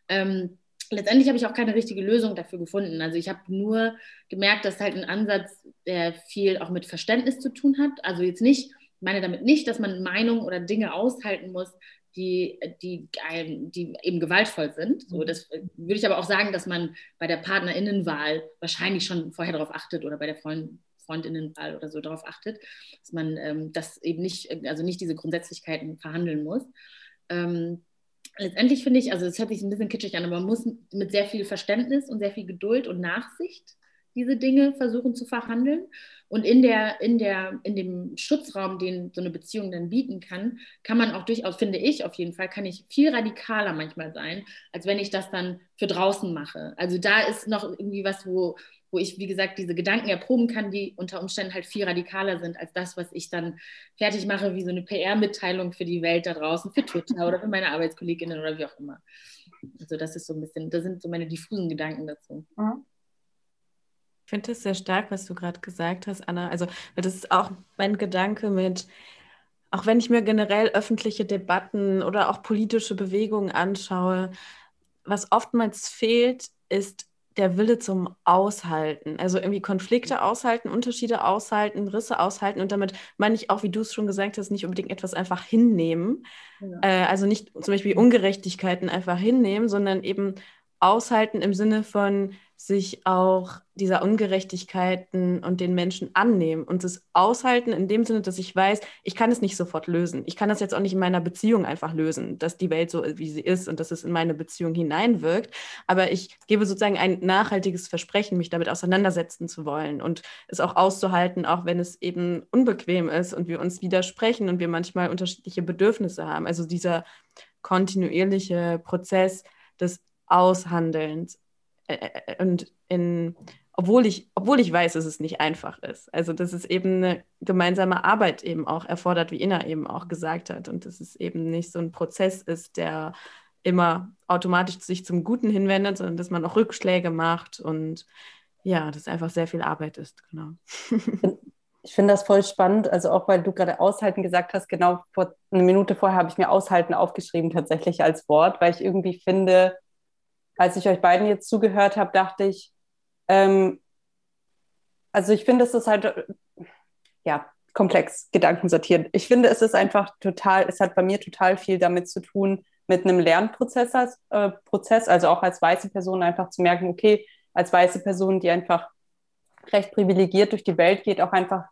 Ähm, letztendlich habe ich auch keine richtige Lösung dafür gefunden. Also ich habe nur gemerkt, dass halt ein Ansatz, der viel auch mit Verständnis zu tun hat. Also jetzt nicht, ich meine damit nicht, dass man Meinungen oder Dinge aushalten muss, die, die, die eben gewaltvoll sind. So, mhm. das würde ich aber auch sagen, dass man bei der PartnerInnenwahl wahrscheinlich schon vorher darauf achtet oder bei der Freund, Freundinnenwahl oder so darauf achtet, dass man ähm, das eben nicht, also nicht diese Grundsätzlichkeiten verhandeln muss. Ähm, letztendlich finde ich, also es hört sich ein bisschen kitschig an, aber man muss mit sehr viel Verständnis und sehr viel Geduld und Nachsicht diese Dinge versuchen zu verhandeln. Und in, der, in, der, in dem Schutzraum, den so eine Beziehung dann bieten kann, kann man auch durchaus, finde ich auf jeden Fall, kann ich viel radikaler manchmal sein, als wenn ich das dann für draußen mache. Also da ist noch irgendwie was, wo, wo ich, wie gesagt, diese Gedanken erproben kann, die unter Umständen halt viel radikaler sind als das, was ich dann fertig mache, wie so eine PR-Mitteilung für die Welt da draußen, für Twitter oder für meine Arbeitskolleginnen oder wie auch immer. Also das ist so ein bisschen, das sind so meine diffusen Gedanken dazu. Mhm. Ich finde es sehr stark, was du gerade gesagt hast, Anna. Also, das ist auch mein Gedanke mit, auch wenn ich mir generell öffentliche Debatten oder auch politische Bewegungen anschaue, was oftmals fehlt, ist der Wille zum Aushalten. Also irgendwie Konflikte aushalten, Unterschiede aushalten, Risse aushalten. Und damit meine ich auch, wie du es schon gesagt hast, nicht unbedingt etwas einfach hinnehmen. Ja. Äh, also nicht zum Beispiel Ungerechtigkeiten einfach hinnehmen, sondern eben aushalten im Sinne von sich auch dieser Ungerechtigkeiten und den Menschen annehmen und es aushalten in dem Sinne, dass ich weiß, ich kann es nicht sofort lösen. Ich kann das jetzt auch nicht in meiner Beziehung einfach lösen, dass die Welt so wie sie ist und dass es in meine Beziehung hineinwirkt. Aber ich gebe sozusagen ein nachhaltiges Versprechen, mich damit auseinandersetzen zu wollen und es auch auszuhalten, auch wenn es eben unbequem ist und wir uns widersprechen und wir manchmal unterschiedliche Bedürfnisse haben. Also dieser kontinuierliche Prozess des Aushandelns äh, äh, und in, obwohl ich, obwohl ich weiß, dass es nicht einfach ist. Also dass es eben eine gemeinsame Arbeit eben auch erfordert, wie Ina eben auch gesagt hat. Und dass es eben nicht so ein Prozess ist, der immer automatisch sich zum Guten hinwendet, sondern dass man auch Rückschläge macht und ja, dass einfach sehr viel Arbeit ist, genau. (laughs) Ich finde das voll spannend, also auch weil du gerade aushalten gesagt hast, genau vor eine Minute vorher habe ich mir aushalten aufgeschrieben tatsächlich als Wort, weil ich irgendwie finde, als ich euch beiden jetzt zugehört habe, dachte ich, ähm, also ich finde, es ist halt, äh, ja, komplex, Gedanken sortiert. Ich finde, es ist einfach total, es hat bei mir total viel damit zu tun, mit einem Lernprozess, als, äh, Prozess, also auch als weiße Person einfach zu merken, okay, als weiße Person, die einfach recht privilegiert durch die Welt geht, auch einfach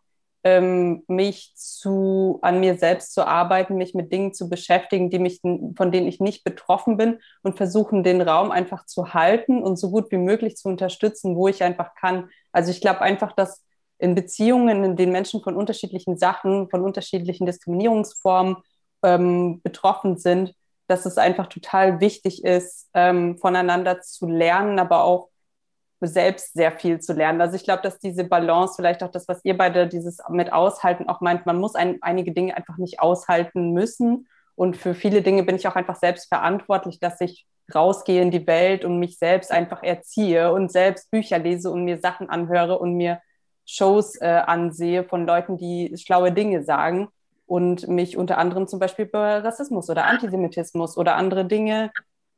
ähm, mich zu, an mir selbst zu arbeiten, mich mit Dingen zu beschäftigen, die mich, von denen ich nicht betroffen bin und versuchen, den Raum einfach zu halten und so gut wie möglich zu unterstützen, wo ich einfach kann. Also ich glaube einfach, dass in Beziehungen, in denen Menschen von unterschiedlichen Sachen, von unterschiedlichen Diskriminierungsformen ähm, betroffen sind, dass es einfach total wichtig ist, ähm, voneinander zu lernen, aber auch selbst sehr viel zu lernen. Also ich glaube, dass diese Balance, vielleicht auch das, was ihr beide dieses mit aushalten auch meint, man muss ein, einige Dinge einfach nicht aushalten müssen. Und für viele Dinge bin ich auch einfach selbst verantwortlich, dass ich rausgehe in die Welt und mich selbst einfach erziehe und selbst Bücher lese und mir Sachen anhöre und mir Shows äh, ansehe von Leuten, die schlaue Dinge sagen und mich unter anderem zum Beispiel über Rassismus oder Antisemitismus oder andere Dinge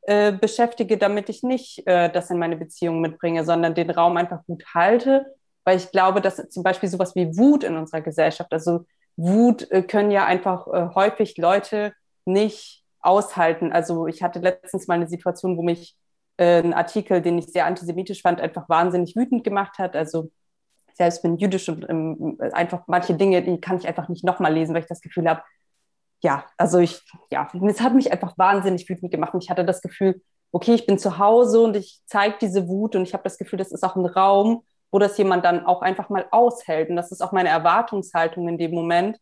äh, beschäftige, damit ich nicht äh, das in meine Beziehung mitbringe, sondern den Raum einfach gut halte, weil ich glaube, dass zum Beispiel sowas wie Wut in unserer Gesellschaft, also Wut äh, können ja einfach äh, häufig Leute nicht aushalten. Also ich hatte letztens mal eine Situation, wo mich äh, ein Artikel, den ich sehr antisemitisch fand, einfach wahnsinnig wütend gemacht hat. Also selbst bin jüdisch und ähm, einfach manche Dinge, die kann ich einfach nicht nochmal lesen, weil ich das Gefühl habe, ja, also ich, ja, es hat mich einfach wahnsinnig wütend gemacht. Und ich hatte das Gefühl, okay, ich bin zu Hause und ich zeige diese Wut und ich habe das Gefühl, das ist auch ein Raum, wo das jemand dann auch einfach mal aushält. Und das ist auch meine Erwartungshaltung in dem Moment,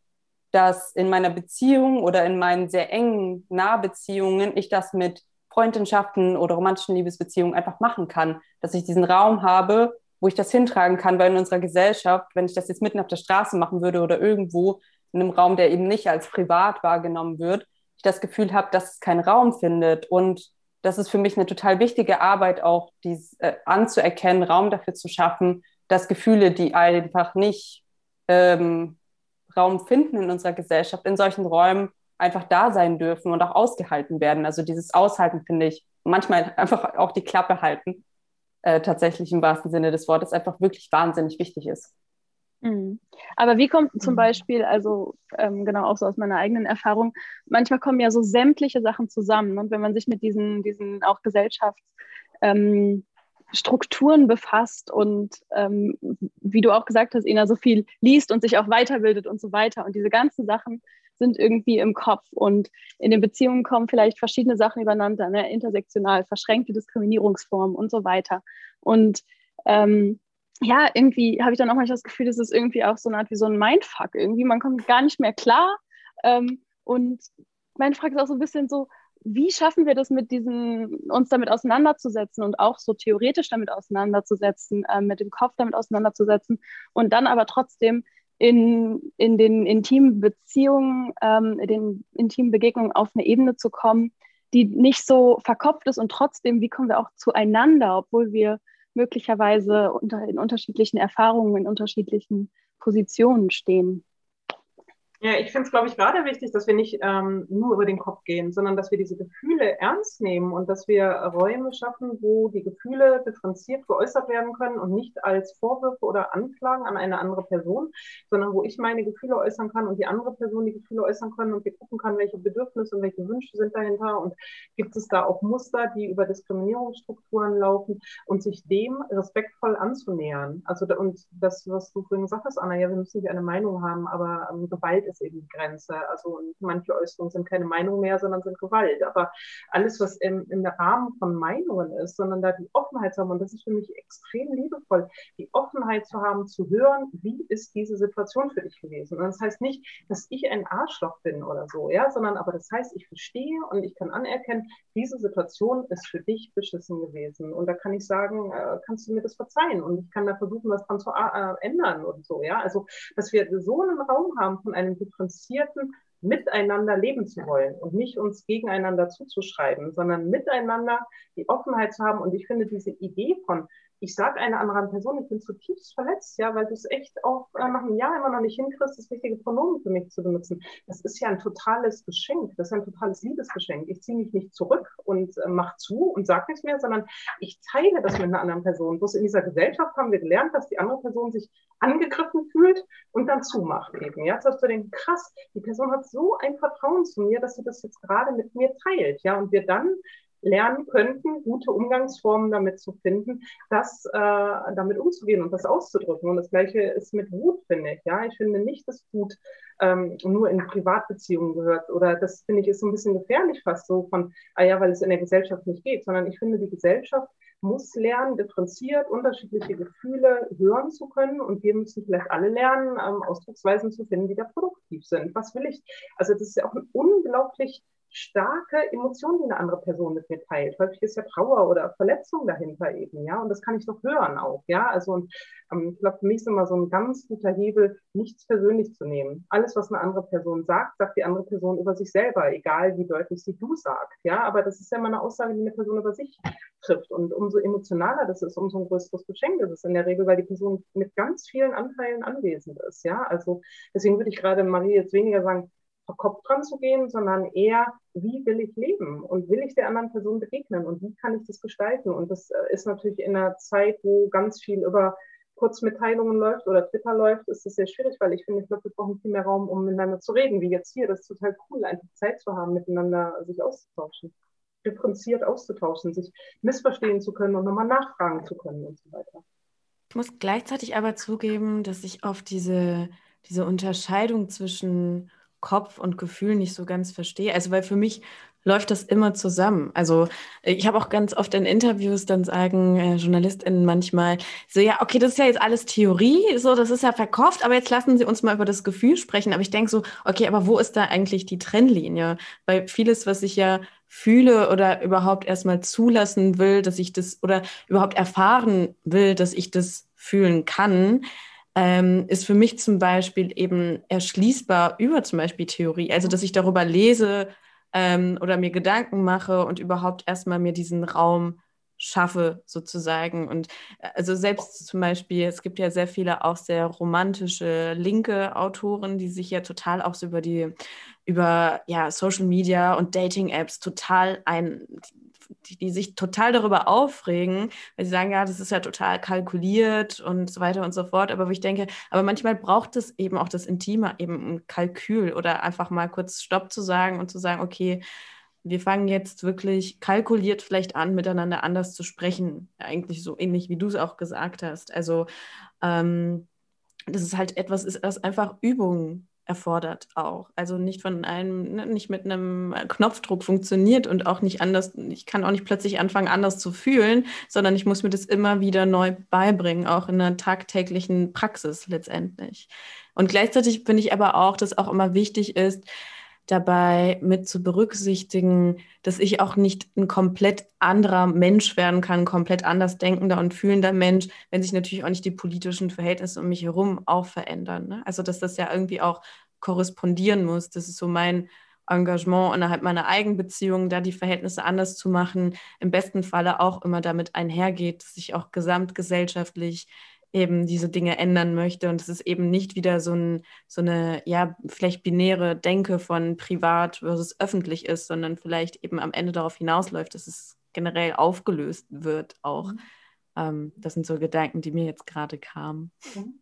dass in meiner Beziehung oder in meinen sehr engen Nahbeziehungen ich das mit Freundschaften oder romantischen Liebesbeziehungen einfach machen kann, dass ich diesen Raum habe, wo ich das hintragen kann, weil in unserer Gesellschaft, wenn ich das jetzt mitten auf der Straße machen würde oder irgendwo, in einem Raum, der eben nicht als privat wahrgenommen wird, ich das Gefühl habe, dass es keinen Raum findet. Und das ist für mich eine total wichtige Arbeit, auch dies äh, anzuerkennen, Raum dafür zu schaffen, dass Gefühle, die einfach nicht ähm, Raum finden in unserer Gesellschaft, in solchen Räumen einfach da sein dürfen und auch ausgehalten werden. Also dieses Aushalten finde ich, manchmal einfach auch die Klappe halten, äh, tatsächlich im wahrsten Sinne des Wortes, einfach wirklich wahnsinnig wichtig ist. Mhm. Aber wie kommt zum mhm. Beispiel, also ähm, genau auch so aus meiner eigenen Erfahrung, manchmal kommen ja so sämtliche Sachen zusammen. Und wenn man sich mit diesen, diesen auch Gesellschaftsstrukturen ähm, befasst und ähm, wie du auch gesagt hast, Ina, so viel liest und sich auch weiterbildet und so weiter. Und diese ganzen Sachen sind irgendwie im Kopf und in den Beziehungen kommen vielleicht verschiedene Sachen übereinander, ne? intersektional, verschränkte Diskriminierungsformen und so weiter. Und ähm, ja, irgendwie habe ich dann auch manchmal das Gefühl, das ist irgendwie auch so eine Art wie so ein Mindfuck. Irgendwie, man kommt gar nicht mehr klar. Ähm, und meine Frage ist auch so ein bisschen so, wie schaffen wir das mit diesen, uns damit auseinanderzusetzen und auch so theoretisch damit auseinanderzusetzen, äh, mit dem Kopf damit auseinanderzusetzen und dann aber trotzdem in, in den intimen Beziehungen, ähm, in den intimen Begegnungen auf eine Ebene zu kommen, die nicht so verkopft ist und trotzdem, wie kommen wir auch zueinander, obwohl wir möglicherweise unter, in unterschiedlichen Erfahrungen, in unterschiedlichen Positionen stehen. Ja, ich finde es, glaube ich, gerade wichtig, dass wir nicht ähm, nur über den Kopf gehen, sondern dass wir diese Gefühle ernst nehmen und dass wir Räume schaffen, wo die Gefühle differenziert geäußert werden können und nicht als Vorwürfe oder Anklagen an eine andere Person, sondern wo ich meine Gefühle äußern kann und die andere Person die Gefühle äußern kann und wir gucken kann, welche Bedürfnisse und welche Wünsche sind dahinter und gibt es da auch Muster, die über Diskriminierungsstrukturen laufen und sich dem respektvoll anzunähern. Also und das, was du vorhin gesagt hast, Anna, ja, wir müssen nicht eine Meinung haben, aber ähm, Gewalt ist ist eben die Grenze. Also manche Äußerungen sind keine Meinung mehr, sondern sind Gewalt. Aber alles, was im, im Rahmen von Meinungen ist, sondern da die Offenheit zu haben, und das ist für mich extrem liebevoll, die Offenheit zu haben, zu hören, wie ist diese Situation für dich gewesen. Und das heißt nicht, dass ich ein Arschloch bin oder so, ja, sondern aber das heißt, ich verstehe und ich kann anerkennen, diese Situation ist für dich beschissen gewesen. Und da kann ich sagen, äh, kannst du mir das verzeihen? Und ich kann da versuchen, was dran zu äh, ändern und so, ja. Also, dass wir so einen Raum haben von einem differenzierten Miteinander leben zu wollen und nicht uns gegeneinander zuzuschreiben, sondern miteinander die Offenheit zu haben. Und ich finde diese Idee von, ich sage einer anderen Person, ich bin zutiefst verletzt, ja, weil du es echt auch äh, nach einem Jahr immer noch nicht hinkriegst, das richtige Pronomen für mich zu benutzen. Das ist ja ein totales Geschenk, das ist ein totales Liebesgeschenk. Ich ziehe mich nicht zurück und äh, mache zu und sage nichts mehr, sondern ich teile das mit einer anderen Person. Bloß in dieser Gesellschaft haben wir gelernt, dass die andere Person sich angegriffen fühlt und dann zumacht eben. Ja, sagst du den krass, die Person hat so ein Vertrauen zu mir, dass sie das jetzt gerade mit mir teilt, ja, und wir dann lernen könnten, gute Umgangsformen damit zu finden, das äh, damit umzugehen und das auszudrücken. Und das Gleiche ist mit Wut, finde ich. Ja, ich finde nicht, dass Wut ähm, nur in Privatbeziehungen gehört oder das finde ich ist so ein bisschen gefährlich fast so von, ah ja, weil es in der Gesellschaft nicht geht, sondern ich finde, die Gesellschaft muss lernen, differenziert unterschiedliche Gefühle hören zu können. Und wir müssen vielleicht alle lernen, ähm, Ausdrucksweisen zu finden, die da produktiv sind. Was will ich? Also das ist ja auch ein unglaublich starke Emotion, die eine andere Person mit mir teilt. Häufig ist ja Trauer oder Verletzung dahinter eben, ja. Und das kann ich doch hören auch, ja. Also und ähm, ich glaube, für mich ist immer so ein ganz guter Hebel, nichts persönlich zu nehmen. Alles, was eine andere Person sagt, sagt die andere Person über sich selber, egal wie deutlich sie du sagt, ja. Aber das ist ja immer eine Aussage, die eine Person über sich trifft. Und umso emotionaler das ist, umso ein größeres Geschenk ist es in der Regel, weil die Person mit ganz vielen Anteilen anwesend ist, ja. Also deswegen würde ich gerade Marie jetzt weniger sagen, verkopft dran zu gehen, sondern eher, wie will ich leben und will ich der anderen Person begegnen und wie kann ich das gestalten? Und das äh, ist natürlich in einer Zeit, wo ganz viel über Kurzmitteilungen läuft oder Twitter läuft, ist das sehr schwierig, weil ich finde, ich glaube, wir brauchen viel mehr Raum, um miteinander zu reden, wie jetzt hier. Das ist total cool, einfach Zeit zu haben, miteinander sich auszutauschen, differenziert auszutauschen, sich missverstehen zu können und nochmal nachfragen zu können und so weiter. Ich muss gleichzeitig aber zugeben, dass ich auf diese, diese Unterscheidung zwischen Kopf und Gefühl nicht so ganz verstehe. Also, weil für mich läuft das immer zusammen. Also ich habe auch ganz oft in Interviews dann sagen äh, JournalistInnen manchmal so, ja, okay, das ist ja jetzt alles Theorie, so, das ist ja verkauft, aber jetzt lassen Sie uns mal über das Gefühl sprechen. Aber ich denke so, okay, aber wo ist da eigentlich die Trennlinie? Weil vieles, was ich ja fühle oder überhaupt erstmal zulassen will, dass ich das oder überhaupt erfahren will, dass ich das fühlen kann, ähm, ist für mich zum Beispiel eben erschließbar über zum Beispiel Theorie. Also, dass ich darüber lese ähm, oder mir Gedanken mache und überhaupt erstmal mir diesen Raum schaffe, sozusagen. Und äh, also selbst zum Beispiel, es gibt ja sehr viele auch sehr romantische linke Autoren, die sich ja total auch so über die, über ja, Social Media und Dating-Apps total ein, die, die, sich total darüber aufregen, weil sie sagen, ja, das ist ja total kalkuliert und so weiter und so fort. Aber wo ich denke, aber manchmal braucht es eben auch das Intime, eben ein Kalkül oder einfach mal kurz Stopp zu sagen und zu sagen, okay, wir fangen jetzt wirklich kalkuliert vielleicht an, miteinander anders zu sprechen. Eigentlich so ähnlich, wie du es auch gesagt hast. Also, ähm, das ist halt etwas ist, das einfach Übung erfordert auch. Also nicht von einem, ne, nicht mit einem Knopfdruck funktioniert und auch nicht anders, ich kann auch nicht plötzlich anfangen, anders zu fühlen, sondern ich muss mir das immer wieder neu beibringen, auch in einer tagtäglichen Praxis letztendlich. Und gleichzeitig finde ich aber auch, dass auch immer wichtig ist, dabei mit zu berücksichtigen, dass ich auch nicht ein komplett anderer Mensch werden kann, ein komplett anders denkender und fühlender Mensch, wenn sich natürlich auch nicht die politischen Verhältnisse um mich herum auch verändern. Ne? Also dass das ja irgendwie auch korrespondieren muss. Das ist so mein Engagement innerhalb meiner Eigenbeziehung, da die Verhältnisse anders zu machen, im besten Falle auch immer damit einhergeht, dass ich auch gesamtgesellschaftlich eben diese Dinge ändern möchte und es ist eben nicht wieder so, ein, so eine, ja, vielleicht binäre Denke von privat versus öffentlich ist, sondern vielleicht eben am Ende darauf hinausläuft, dass es generell aufgelöst wird auch. Mhm. Ähm, das sind so Gedanken, die mir jetzt gerade kamen. Mhm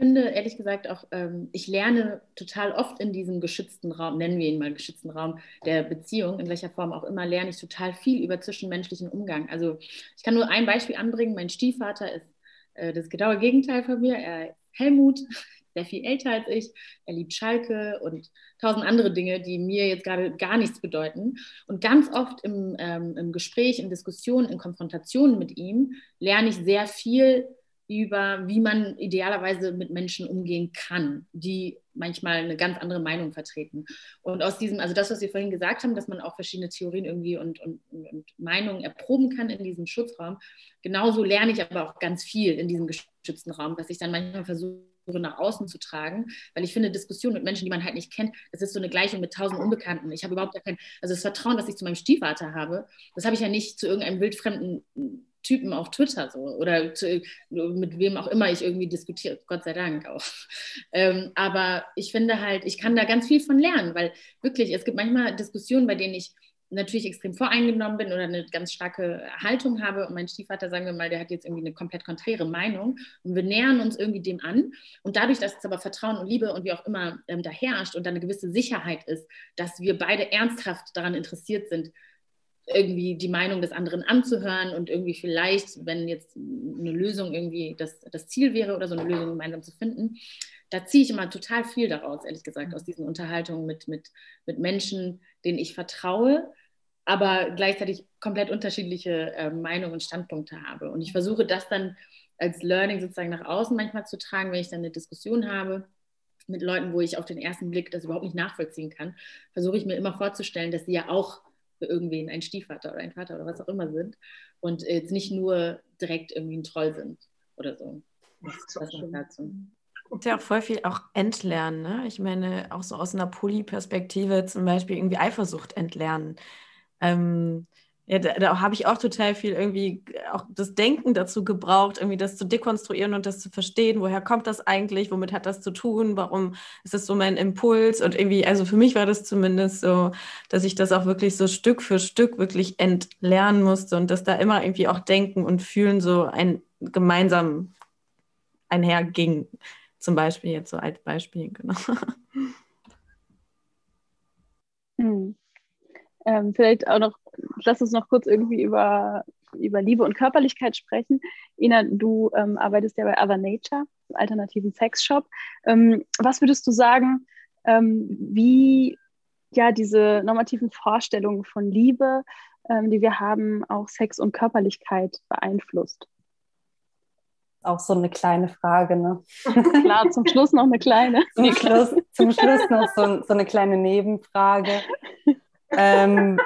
finde ehrlich gesagt auch, ähm, ich lerne total oft in diesem geschützten Raum, nennen wir ihn mal geschützten Raum der Beziehung, in welcher Form auch immer, lerne ich total viel über zwischenmenschlichen Umgang. Also ich kann nur ein Beispiel anbringen. Mein Stiefvater ist äh, das genaue Gegenteil von mir. Er Helmut, (laughs) sehr viel älter als ich. Er liebt Schalke und tausend andere Dinge, die mir jetzt gerade gar nichts bedeuten. Und ganz oft im, ähm, im Gespräch, in Diskussionen, in Konfrontationen mit ihm lerne ich sehr viel über, wie man idealerweise mit Menschen umgehen kann, die manchmal eine ganz andere Meinung vertreten. Und aus diesem, also das, was wir vorhin gesagt haben, dass man auch verschiedene Theorien irgendwie und, und, und Meinungen erproben kann in diesem Schutzraum, genauso lerne ich aber auch ganz viel in diesem geschützten Raum, was ich dann manchmal versuche nach außen zu tragen, weil ich finde, Diskussion mit Menschen, die man halt nicht kennt, das ist so eine Gleichung mit tausend Unbekannten. Ich habe überhaupt kein, also das Vertrauen, das ich zu meinem Stiefvater habe, das habe ich ja nicht zu irgendeinem wildfremden Typen auf Twitter so oder zu, mit wem auch immer ich irgendwie diskutiere, Gott sei Dank auch. Ähm, aber ich finde halt, ich kann da ganz viel von lernen, weil wirklich, es gibt manchmal Diskussionen, bei denen ich natürlich extrem voreingenommen bin oder eine ganz starke Haltung habe. Und mein Stiefvater, sagen wir mal, der hat jetzt irgendwie eine komplett konträre Meinung. Und wir nähern uns irgendwie dem an. Und dadurch, dass es aber Vertrauen und Liebe und wie auch immer ähm, da herrscht und da eine gewisse Sicherheit ist, dass wir beide ernsthaft daran interessiert sind, irgendwie die Meinung des anderen anzuhören und irgendwie vielleicht, wenn jetzt eine Lösung irgendwie das, das Ziel wäre oder so eine Lösung gemeinsam zu finden, da ziehe ich immer total viel daraus, ehrlich gesagt, aus diesen Unterhaltungen mit, mit, mit Menschen, denen ich vertraue, aber gleichzeitig komplett unterschiedliche äh, Meinungen und Standpunkte habe. Und ich versuche das dann als Learning sozusagen nach außen manchmal zu tragen, wenn ich dann eine Diskussion habe mit Leuten, wo ich auf den ersten Blick das überhaupt nicht nachvollziehen kann, versuche ich mir immer vorzustellen, dass sie ja auch für irgendwen ein Stiefvater oder ein Vater oder was auch immer sind und jetzt nicht nur direkt irgendwie ein Troll sind oder so. Das, das noch dazu. Und ja auch voll viel auch entlernen. Ne? Ich meine, auch so aus einer Poly-Perspektive zum Beispiel irgendwie Eifersucht entlernen. Ähm, ja, da, da habe ich auch total viel irgendwie auch das Denken dazu gebraucht, irgendwie das zu dekonstruieren und das zu verstehen, woher kommt das eigentlich, womit hat das zu tun, warum ist das so mein Impuls und irgendwie, also für mich war das zumindest so, dass ich das auch wirklich so Stück für Stück wirklich entlernen musste und dass da immer irgendwie auch Denken und Fühlen so ein gemeinsam einherging. Zum Beispiel jetzt so als Beispiel, genau. Hm. Ähm, vielleicht auch noch, lass uns noch kurz irgendwie über, über Liebe und Körperlichkeit sprechen. Ina, du ähm, arbeitest ja bei Other Nature, einem alternativen Sexshop. Ähm, was würdest du sagen, ähm, wie ja diese normativen Vorstellungen von Liebe, ähm, die wir haben, auch Sex und Körperlichkeit beeinflusst? Auch so eine kleine Frage, ne? (laughs) Klar, zum Schluss noch eine kleine. (laughs) zum, Schluss, zum Schluss noch so, so eine kleine Nebenfrage ähm,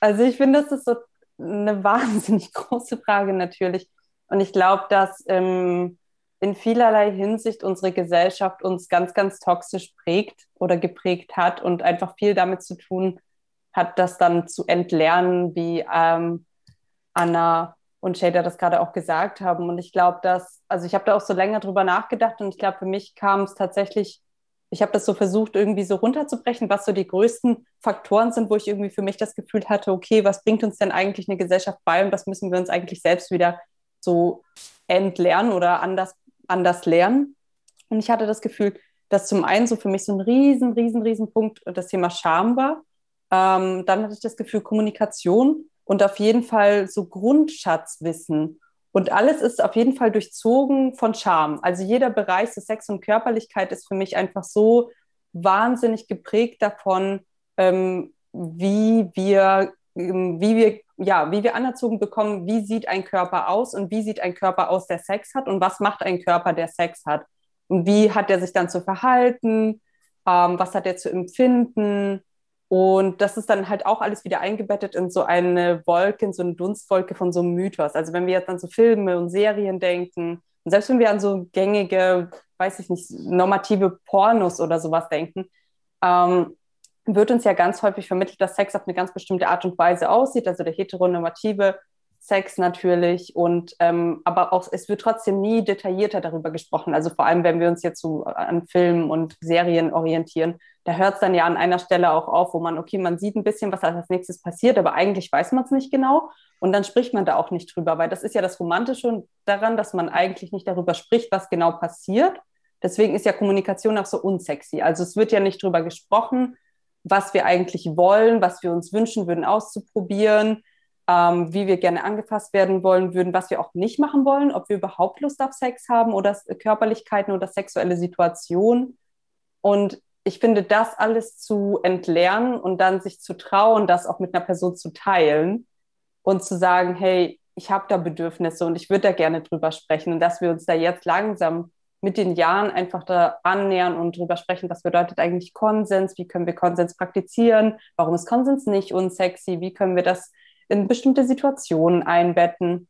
also ich finde, das ist so eine (laughs) wahnsinnig große Frage natürlich. Und ich glaube, dass ähm, in vielerlei Hinsicht unsere Gesellschaft uns ganz, ganz toxisch prägt oder geprägt hat und einfach viel damit zu tun hat, das dann zu entlernen, wie ähm, Anna und Shader das gerade auch gesagt haben. Und ich glaube, dass, also ich habe da auch so länger drüber nachgedacht und ich glaube, für mich kam es tatsächlich Ich habe das so versucht, irgendwie so runterzubrechen, was so die größten Faktoren sind, wo ich irgendwie für mich das Gefühl hatte, okay, was bringt uns denn eigentlich eine Gesellschaft bei und was müssen wir uns eigentlich selbst wieder so entlernen oder anders, anders lernen. Und ich hatte das Gefühl, dass zum einen so für mich so ein riesen, riesen, riesen Punkt das Thema Scham war. Ähm, dann hatte ich das Gefühl Kommunikation und auf jeden Fall so Grundschatzwissen. Und alles ist auf jeden Fall durchzogen von Scham. Also jeder Bereich so Sex und Körperlichkeit ist für mich einfach so wahnsinnig geprägt davon, ähm, wie wir, ähm, wie wir, ja, wie wir anerzogen bekommen, wie sieht ein Körper aus und wie sieht ein Körper aus, der Sex hat und was macht ein Körper, der Sex hat. Und wie hat er sich dann zu verhalten, ähm, was hat er zu empfinden, und das ist dann halt auch alles wieder eingebettet in so eine Wolke, in so eine Dunstwolke von so einem Mythos. Also wenn wir jetzt an so Filme und Serien denken, und selbst wenn wir an so gängige, weiß ich nicht, normative Pornos oder sowas denken, ähm, wird uns ja ganz häufig vermittelt, dass Sex auf eine ganz bestimmte Art und Weise aussieht. Also der heteronormative Sex natürlich und ähm, aber auch es wird trotzdem nie detaillierter darüber gesprochen. Also vor allem, wenn wir uns jetzt so an Filmen und Serien orientieren, da hört es dann ja an einer Stelle auch auf, wo man, okay, man sieht ein bisschen, was als nächstes passiert, aber eigentlich weiß man es nicht genau und dann spricht man da auch nicht drüber, weil das ist ja das Romantische daran, dass man eigentlich nicht darüber spricht, was genau passiert. Deswegen ist ja Kommunikation auch so unsexy. Also es wird ja nicht drüber gesprochen, was wir eigentlich wollen, was wir uns wünschen würden auszuprobieren ähm, wie wir gerne angefasst werden wollen würden, was wir auch nicht machen wollen, ob wir überhaupt Lust auf Sex haben oder Körperlichkeiten oder sexuelle Situationen. Und ich finde, das alles zu entlernen und dann sich zu trauen, das auch mit einer Person zu teilen und zu sagen, hey, ich habe da Bedürfnisse und ich würde da gerne drüber sprechen. Und dass wir uns da jetzt langsam mit den Jahren einfach da annähern und drüber sprechen, was bedeutet eigentlich Konsens, wie können wir Konsens praktizieren, warum ist Konsens nicht unsexy, wie können wir das in bestimmte Situationen einbetten.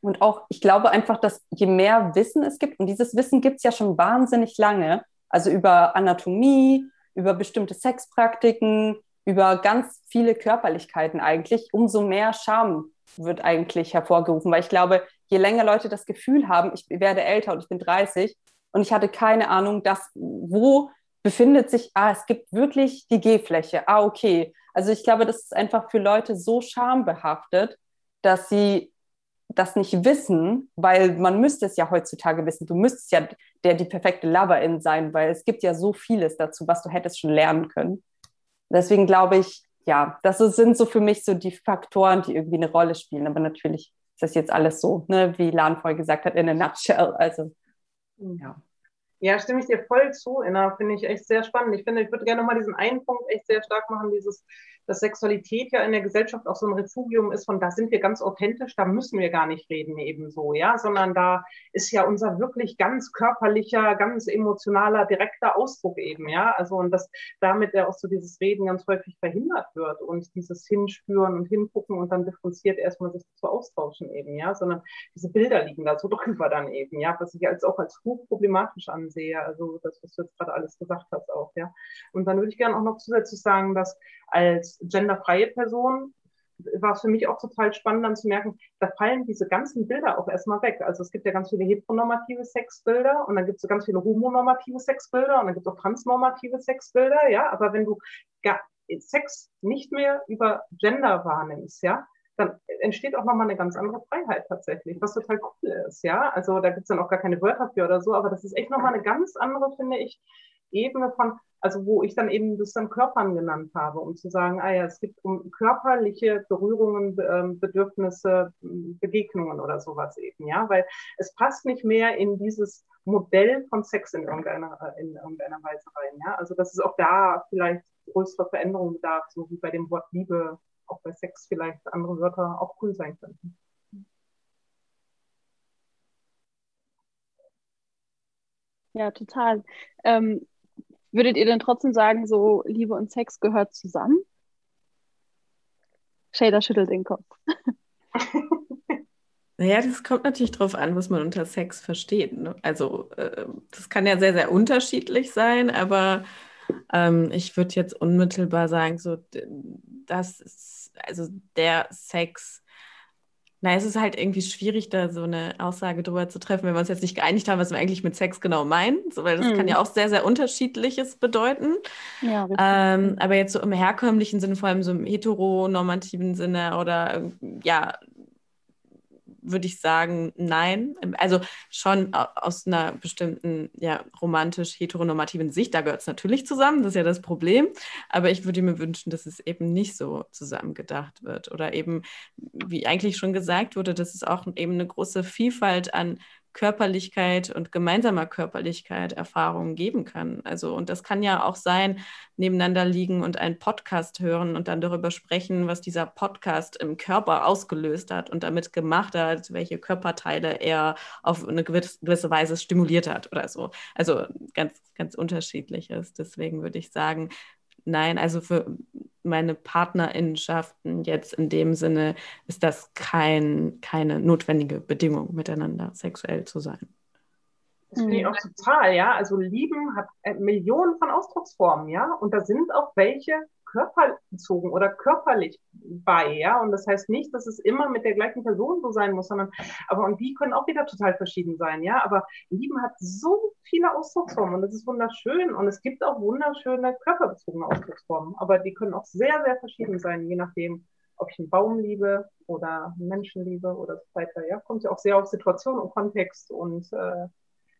Und auch, ich glaube einfach, dass je mehr Wissen es gibt, und dieses Wissen gibt es ja schon wahnsinnig lange, also über Anatomie, über bestimmte Sexpraktiken, über ganz viele Körperlichkeiten eigentlich, umso mehr Scham wird eigentlich hervorgerufen, weil ich glaube, je länger Leute das Gefühl haben, ich werde älter und ich bin 30 und ich hatte keine Ahnung, dass, wo befindet sich, ah, es gibt wirklich die G-Fläche, ah, okay, also ich glaube, das ist einfach für Leute so schambehaftet, dass sie das nicht wissen, weil man müsste es ja heutzutage wissen. Du müsstest ja der die perfekte Loverin sein, weil es gibt ja so vieles dazu, was du hättest schon lernen können. Deswegen glaube ich, ja, das sind so für mich so die Faktoren, die irgendwie eine Rolle spielen. Aber natürlich ist das jetzt alles so, ne, wie Lan vorher gesagt hat, in a nutshell. Also, ja. Ja, stimme ich dir voll zu, Inna. Finde ich echt sehr spannend. Ich finde, ich würde gerne nochmal diesen einen Punkt echt sehr stark machen, dieses dass Sexualität ja in der Gesellschaft auch so ein Refugium ist, von da sind wir ganz authentisch, da müssen wir gar nicht reden ebenso, ja, sondern da ist ja unser wirklich ganz körperlicher, ganz emotionaler, direkter Ausdruck eben, ja, also und dass damit ja auch so dieses Reden ganz häufig verhindert wird und dieses Hinspüren und Hingucken und dann differenziert erstmal sich zu austauschen eben, ja, sondern diese Bilder liegen da so (laughs) drüber dann eben, ja, was ich als auch als hochproblematisch ansehe, also das, was du jetzt gerade alles gesagt hast auch, ja. Und dann würde ich gerne auch noch zusätzlich sagen, dass als genderfreie Person war es für mich auch total spannend dann zu merken, da fallen diese ganzen Bilder auch erstmal weg. Also es gibt ja ganz viele heteronormative Sexbilder und dann gibt es ganz viele homonormative Sexbilder und dann gibt es auch transnormative Sexbilder, ja, aber wenn du Sex nicht mehr über Gender wahrnimmst, ja, dann entsteht auch nochmal eine ganz andere Freiheit tatsächlich, was total cool ist, ja. Also da gibt es dann auch gar keine Wörter für oder so, aber das ist echt nochmal eine ganz andere, finde ich, Ebene von, also wo ich dann eben das dann Körpern genannt habe, um zu sagen, ah ja, es gibt um körperliche Berührungen, ähm, Bedürfnisse, Begegnungen oder sowas eben, ja, weil es passt nicht mehr in dieses Modell von Sex in irgendeiner, in irgendeiner Weise rein, ja, also dass es auch da vielleicht größere Veränderungen bedarf, so wie bei dem Wort Liebe, auch bei Sex vielleicht andere Wörter auch cool sein könnten. Ja, total. Ähm, Würdet ihr denn trotzdem sagen, so Liebe und Sex gehört zusammen? Shader schüttelt den Kopf. (laughs) Naja, das kommt natürlich darauf an, was man unter Sex versteht. Ne? Also äh, das kann ja sehr, sehr unterschiedlich sein, aber ähm, ich würde jetzt unmittelbar sagen, so das ist, also der Sex Na, es ist halt irgendwie schwierig, da so eine Aussage drüber zu treffen, wenn wir uns jetzt nicht geeinigt haben, was wir eigentlich mit Sex genau meinen. So, weil das mhm. kann ja auch sehr, sehr unterschiedliches bedeuten. Ja, ähm, aber jetzt so im herkömmlichen Sinne, vor allem so im heteronormativen Sinne oder ja, würde ich sagen, nein. Also schon aus einer bestimmten, ja, romantisch-heteronormativen Sicht, da gehört es natürlich zusammen, das ist ja das Problem. Aber ich würde mir wünschen, dass es eben nicht so zusammengedacht wird. Oder eben, wie eigentlich schon gesagt wurde, dass es auch eben eine große Vielfalt an Körperlichkeit und gemeinsamer Körperlichkeit Erfahrungen geben kann. Also, und das kann ja auch sein, nebeneinander liegen und einen Podcast hören und dann darüber sprechen, was dieser Podcast im Körper ausgelöst hat und damit gemacht hat, welche Körperteile er auf eine gewisse Weise stimuliert hat oder so. Also ganz, ganz unterschiedliches. Deswegen würde ich sagen, nein, also für meine Partnerinnenschaften jetzt in dem Sinne ist das kein, keine notwendige Bedingung, miteinander sexuell zu sein. Das finde ich auch total, ja. Also Lieben hat äh, Millionen von Ausdrucksformen, ja. Und da sind auch welche, körperbezogen oder körperlich bei, ja. Und das heißt nicht, dass es immer mit der gleichen Person so sein muss, sondern, aber und die können auch wieder total verschieden sein, ja. Aber Lieben hat so viele Ausdrucksformen und das ist wunderschön. Und es gibt auch wunderschöne körperbezogene Ausdrucksformen, aber die können auch sehr, sehr verschieden sein, je nachdem, ob ich einen Baum liebe oder einen Menschen liebe oder so weiter. Ja, kommt ja auch sehr auf Situation und Kontext und äh,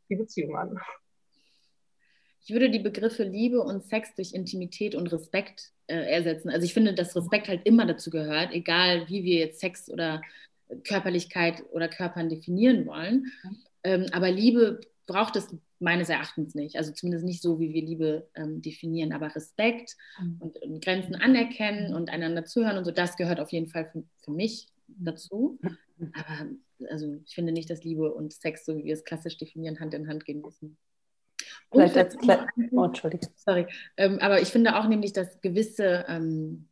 die Beziehung an. Ich würde die Begriffe Liebe und Sex durch Intimität und Respekt äh, ersetzen. Also ich finde, dass Respekt halt immer dazu gehört, egal wie wir jetzt Sex oder Körperlichkeit oder Körpern definieren wollen. Ähm, aber Liebe braucht es meines Erachtens nicht. Also zumindest nicht so, wie wir Liebe ähm, definieren. Aber Respekt mhm. und, und, Grenzen anerkennen und einander zuhören und so, das gehört auf jeden Fall für, für mich dazu. Aber also ich finde nicht, dass Liebe und Sex, so wie wir es klassisch definieren, Hand in Hand gehen müssen. Vielleicht als oh, Entschuldige. Sorry. Ähm, aber ich finde auch nämlich, dass gewisse ähm,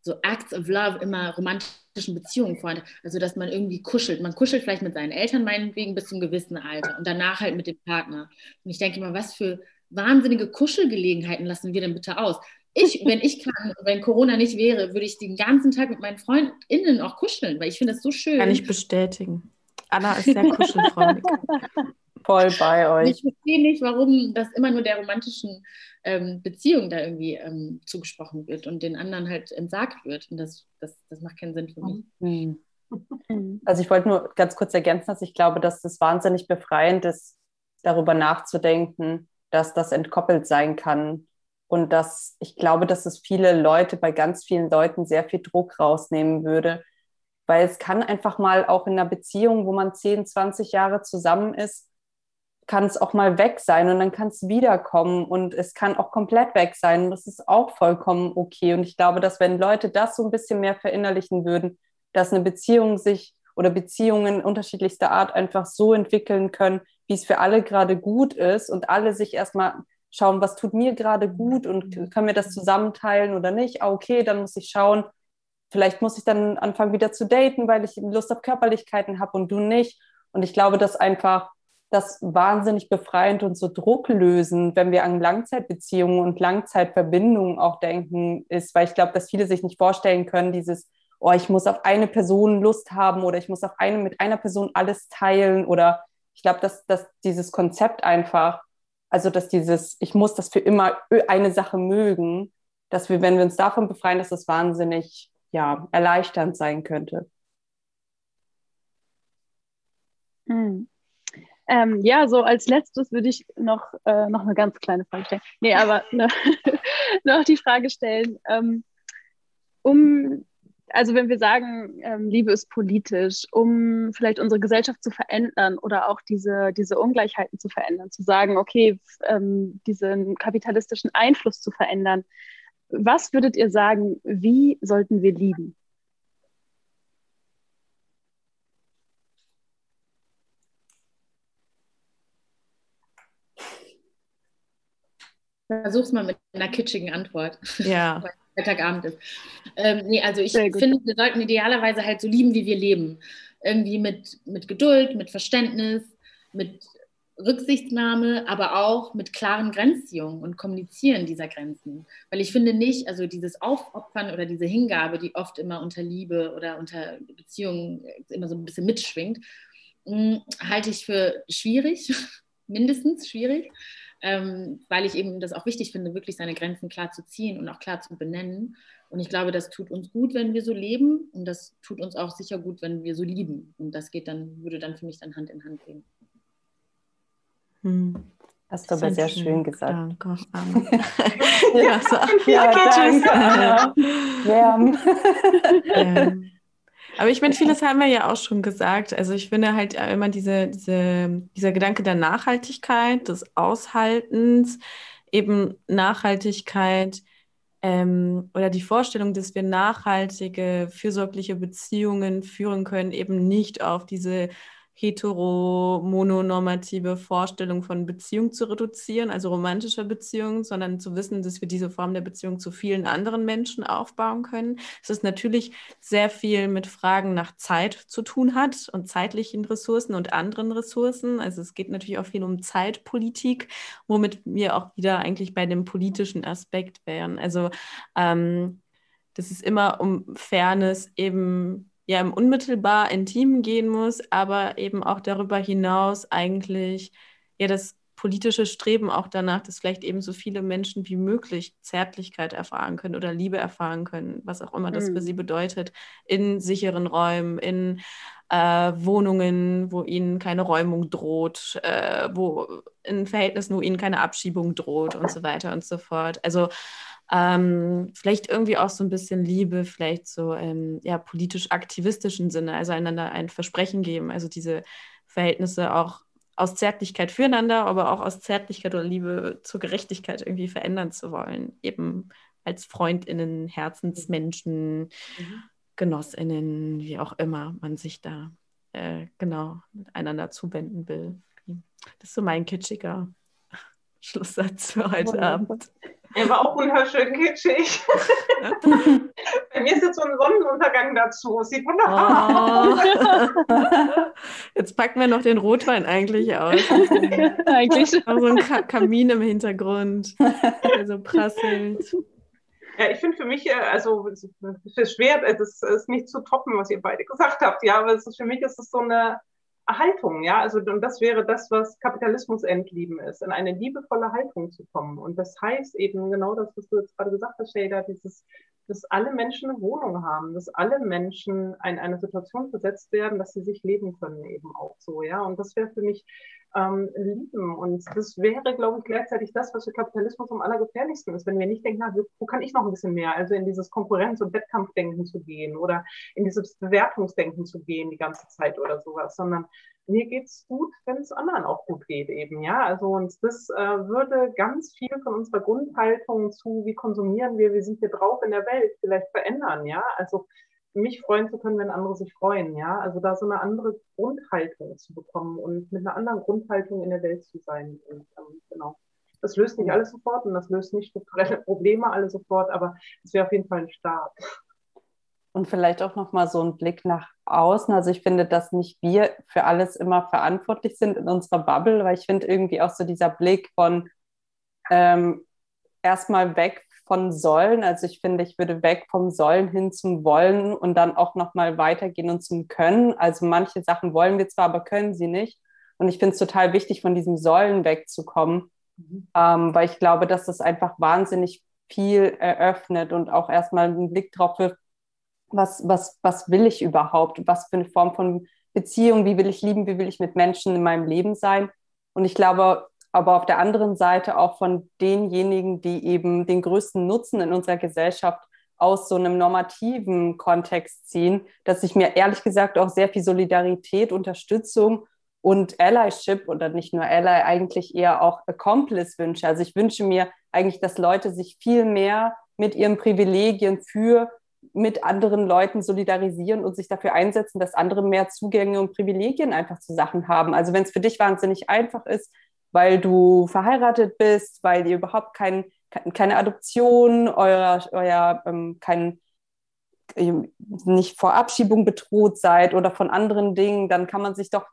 so Acts of Love immer romantischen Beziehungen vorhanden. Also, dass man irgendwie kuschelt. Man kuschelt vielleicht mit seinen Eltern meinetwegen bis zum gewissen Alter und danach halt mit dem Partner. Und ich denke immer, was für wahnsinnige Kuschelgelegenheiten lassen wir denn bitte aus? Ich, (laughs) wenn ich kann, wenn Corona nicht wäre, würde ich den ganzen Tag mit meinen FreundInnen auch kuscheln, weil ich finde das so schön. Kann ich bestätigen. Anna ist sehr kuschelfreundlich. (laughs) voll bei euch. Ich verstehe nicht, warum das immer nur der romantischen ähm, Beziehung da irgendwie ähm, zugesprochen wird und den anderen halt entsagt wird. Und das, das, das macht keinen Sinn für mich. Mhm. Also ich wollte nur ganz kurz ergänzen, dass ich glaube, dass das wahnsinnig befreiend ist, darüber nachzudenken, dass das entkoppelt sein kann. Und dass ich glaube, dass es viele Leute, bei ganz vielen Leuten sehr viel Druck rausnehmen würde. Weil es kann einfach mal auch in einer Beziehung, wo man 10, 20 Jahre zusammen ist, kann es auch mal weg sein und dann kann es wiederkommen und es kann auch komplett weg sein. Und das ist auch vollkommen okay. Und ich glaube, dass wenn Leute das so ein bisschen mehr verinnerlichen würden, dass eine Beziehung sich oder Beziehungen unterschiedlichster Art einfach so entwickeln können, wie es für alle gerade gut ist und alle sich erstmal schauen, was tut mir gerade gut und können wir das zusammenteilen oder nicht? Ah, okay, dann muss ich schauen, vielleicht muss ich dann anfangen wieder zu daten, weil ich Lust auf Körperlichkeiten habe und du nicht. Und ich glaube, dass einfach das wahnsinnig befreiend und so Druck lösen, wenn wir an Langzeitbeziehungen und Langzeitverbindungen auch denken, ist, weil ich glaube, dass viele sich nicht vorstellen können, dieses, oh, ich muss auf eine Person Lust haben oder ich muss auf eine mit einer Person alles teilen oder ich glaube, dass, dass dieses Konzept einfach, also dass dieses, ich muss das für immer eine Sache mögen, dass wir, wenn wir uns davon befreien, dass das wahnsinnig ja, erleichternd sein könnte. Hm. Ähm, ja, so als letztes würde ich noch, äh, noch eine ganz kleine Frage stellen. Nee, aber (laughs) ne, (laughs) noch die Frage stellen, ähm, um, also wenn wir sagen, ähm, Liebe ist politisch, um vielleicht unsere Gesellschaft zu verändern oder auch diese, diese Ungleichheiten zu verändern, zu sagen, okay, ähm, diesen kapitalistischen Einfluss zu verändern, was würdet ihr sagen, wie sollten wir lieben? Versuch's mal mit einer kitschigen Antwort. Ja. (laughs) Weil Freitagabend ist. Ähm, nee, also ich finde, wir sollten idealerweise halt so lieben, wie wir leben. Irgendwie mit, mit Geduld, mit Verständnis, mit Rücksichtnahme, aber auch mit klaren Grenzziehungen und Kommunizieren dieser Grenzen. Weil ich finde nicht, also dieses Aufopfern oder diese Hingabe, die oft immer unter Liebe oder unter Beziehungen immer so ein bisschen mitschwingt, hm, halte ich für schwierig, (laughs) mindestens schwierig, ähm, weil ich eben das auch wichtig finde, wirklich seine Grenzen klar zu ziehen und auch klar zu benennen. Und ich glaube, das tut uns gut, wenn wir so leben und das tut uns auch sicher gut, wenn wir so lieben. Und das geht dann, würde dann für mich dann Hand in Hand gehen. Hm. Hast du aber sehr schön, schön gesagt. Danke. (laughs) ja, so, ja, danke. Ja. ähm, aber ich meine, vieles haben wir ja auch schon gesagt. Also ich finde halt immer diese, diese, dieser Gedanke der Nachhaltigkeit, des Aushaltens, eben Nachhaltigkeit ähm, oder die Vorstellung, dass wir nachhaltige, fürsorgliche Beziehungen führen können, eben nicht auf diese hetero-mononormative Vorstellung von Beziehung zu reduzieren, also romantischer Beziehung, sondern zu wissen, dass wir diese Form der Beziehung zu vielen anderen Menschen aufbauen können. Es ist natürlich sehr viel mit Fragen nach Zeit zu tun hat und zeitlichen Ressourcen und anderen Ressourcen. Also es geht natürlich auch viel um Zeitpolitik, womit wir auch wieder eigentlich bei dem politischen Aspekt wären. Also ähm, das ist immer um Fairness eben ja im unmittelbar intim gehen muss, aber eben auch darüber hinaus eigentlich ja das politische Streben auch danach, dass vielleicht eben so viele Menschen wie möglich Zärtlichkeit erfahren können oder Liebe erfahren können, was auch immer das mhm. für sie bedeutet, in sicheren Räumen, in äh, Wohnungen, wo ihnen keine Räumung droht, äh, wo in Verhältnissen, wo ihnen keine Abschiebung droht und so weiter und so fort. Also ähm, vielleicht irgendwie auch so ein bisschen Liebe, vielleicht so ähm, ja, politisch-aktivistischen Sinne, also einander ein Versprechen geben, also diese Verhältnisse auch aus Zärtlichkeit füreinander, aber auch aus Zärtlichkeit oder Liebe zur Gerechtigkeit irgendwie verändern zu wollen, eben als Freundinnen, Herzensmenschen, mhm. Genossinnen, wie auch immer man sich da äh, genau einander zuwenden will. Das ist so mein kitschiger (laughs) Schlusssatz für heute. Abend. Er war auch wunderschön kitschig. (laughs) Bei mir ist jetzt so ein Sonnenuntergang dazu. Sieht wunderbar oh. aus. Jetzt packen wir noch den Rotwein eigentlich aus. (laughs) eigentlich. So ein Ka Kamin im Hintergrund, der so prasselt. Ja, ich finde für mich, äh, also es ist schwer, es ist nicht zu toppen, was ihr beide gesagt habt, ja, aber es ist, für mich ist es so eine Haltung, ja, also und das wäre das, was Kapitalismus entlieben ist, in eine liebevolle Haltung zu kommen. Und das heißt eben genau das, was du jetzt gerade gesagt hast, Shader, dieses, dass alle Menschen eine Wohnung haben, dass alle Menschen in eine Situation versetzt werden, dass sie sich leben können eben auch so, ja. Und das wäre für mich ähm, lieben. Und das wäre, glaube ich, gleichzeitig das, was für Kapitalismus am allergefährlichsten ist, wenn wir nicht denken, na, wo kann ich noch ein bisschen mehr? Also in dieses Konkurrenz- und Wettkampfdenken zu gehen oder in dieses Bewertungsdenken zu gehen die ganze Zeit oder sowas, sondern mir geht's gut, wenn es anderen auch gut geht eben, ja. Also und das äh, würde ganz viel von unserer Grundhaltung zu, wie konsumieren wir, wie sind wir drauf in der Welt, vielleicht verändern, ja. Also mich freuen zu können, wenn andere sich freuen, ja. Also da so eine andere Grundhaltung zu bekommen und mit einer anderen Grundhaltung in der Welt zu sein. Und ähm, genau. Das löst nicht alles sofort und das löst nicht strukturelle Probleme alle sofort, aber es wäre auf jeden Fall ein Start. Und vielleicht auch nochmal so ein Blick nach außen. Also ich finde, dass nicht wir für alles immer verantwortlich sind in unserer Bubble, weil ich finde irgendwie auch so dieser Blick von ähm, erstmal weg von sollen. Also ich finde, ich würde weg vom Sollen hin zum Wollen und dann auch nochmal weitergehen und zum Können. Also manche Sachen wollen wir zwar, aber können sie nicht. Und ich finde es total wichtig, von diesem Sollen wegzukommen, mhm. ähm, weil ich glaube, dass das einfach wahnsinnig viel eröffnet und auch erstmal einen Blick drauf wirft, was, was, was will ich überhaupt? Was für eine Form von Beziehung? Wie will ich lieben? Wie will ich mit Menschen in meinem Leben sein? Und ich glaube, aber auf der anderen Seite auch von denjenigen, die eben den größten Nutzen in unserer Gesellschaft aus so einem normativen Kontext ziehen, dass ich mir ehrlich gesagt auch sehr viel Solidarität, Unterstützung und Allyship oder nicht nur Ally, eigentlich eher auch Accomplice wünsche. Also ich wünsche mir eigentlich, dass Leute sich viel mehr mit ihren Privilegien für mit anderen Leuten solidarisieren und sich dafür einsetzen, dass andere mehr Zugänge und Privilegien einfach zu Sachen haben. Also wenn es für dich wahnsinnig einfach ist, weil du verheiratet bist, weil ihr überhaupt kein, keine Adoption, euer, euer ähm, kein, nicht vor Abschiebung bedroht seid oder von anderen Dingen, dann kann man sich doch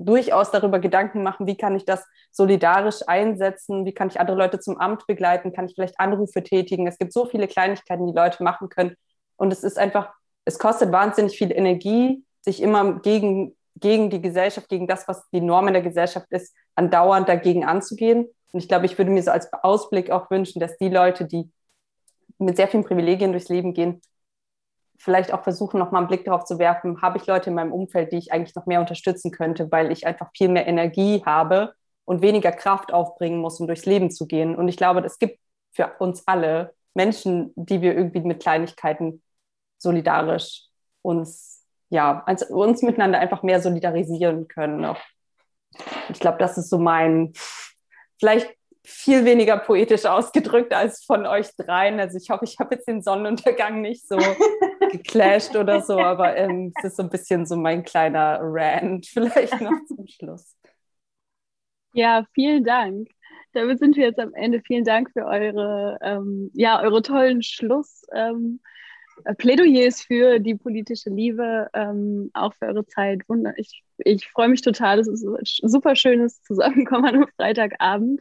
durchaus darüber Gedanken machen, wie kann ich das solidarisch einsetzen, wie kann ich andere Leute zum Amt begleiten, kann ich vielleicht Anrufe tätigen. Es gibt so viele Kleinigkeiten, die Leute machen können. Und es ist einfach, es kostet wahnsinnig viel Energie, sich immer gegen, gegen die Gesellschaft, gegen das, was die Norm der Gesellschaft ist, andauernd dagegen anzugehen. Und ich glaube, ich würde mir so als Ausblick auch wünschen, dass die Leute, die mit sehr vielen Privilegien durchs Leben gehen, vielleicht auch versuchen, nochmal einen Blick darauf zu werfen, habe ich Leute in meinem Umfeld, die ich eigentlich noch mehr unterstützen könnte, weil ich einfach viel mehr Energie habe und weniger Kraft aufbringen muss, um durchs Leben zu gehen. Und ich glaube, es gibt für uns alle Menschen, die wir irgendwie mit Kleinigkeiten solidarisch uns, ja, uns miteinander einfach mehr solidarisieren können. Ich glaube, das ist so mein, vielleicht viel weniger poetisch ausgedrückt als von euch dreien. Also ich hoffe, ich habe jetzt den Sonnenuntergang nicht so (laughs) geclasht oder so, aber ähm, es ist so ein bisschen so mein kleiner Rant vielleicht noch (laughs) zum Schluss. Ja, vielen Dank. Damit sind wir jetzt am Ende. Vielen Dank für eure, ähm, ja, eure tollen Schluss. Ähm, äh, Plädoyers für die politische Liebe, ähm, auch für eure Zeit. Ich, ich freue mich total. Es ist ein super schönes Zusammenkommen am Freitagabend.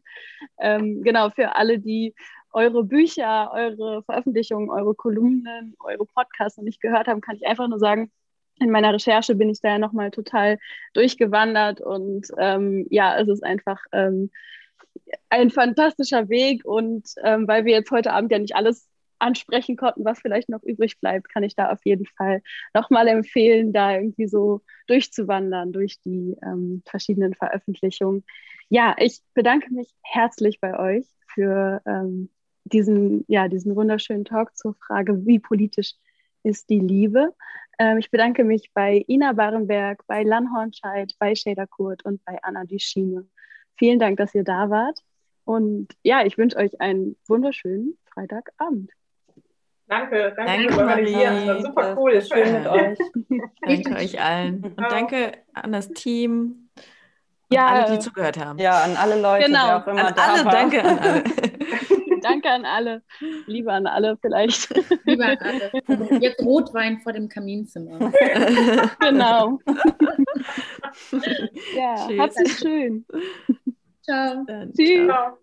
Ähm, genau, für alle, die eure Bücher, eure Veröffentlichungen, eure Kolumnen, eure Podcasts noch nicht gehört haben, kann ich einfach nur sagen, in meiner Recherche bin ich da ja nochmal total durchgewandert und ähm, ja, es ist einfach ähm, ein fantastischer Weg und ähm, weil wir jetzt heute Abend ja nicht alles ansprechen konnten, was vielleicht noch übrig bleibt, kann ich da auf jeden Fall nochmal empfehlen, da irgendwie so durchzuwandern durch die ähm, verschiedenen Veröffentlichungen. Ja, ich bedanke mich herzlich bei euch für ähm, diesen, ja, diesen wunderschönen Talk zur Frage, wie politisch ist die Liebe. Ähm, ich bedanke mich bei Ina Barenberg, bei Lan Hornscheid, bei Shader Kurt und bei Anna Duschine. Vielen Dank, dass ihr da wart. Und ja, ich wünsche euch einen wunderschönen Freitagabend. Danke, danke, danke Marie. Das war super cool. Schön mit euch. Danke euch allen. Und (laughs) danke an das Team. Ja, alle, die zugehört haben. Ja, an alle Leute. Genau. an alle, danke an alle. (laughs) danke an alle. Liebe an alle vielleicht. Liebe an alle. (laughs) Jetzt Rotwein vor dem Kaminzimmer. genau. ja, Tschüss. habt es schön. Ciao. Dann, Tschüss. Ciao.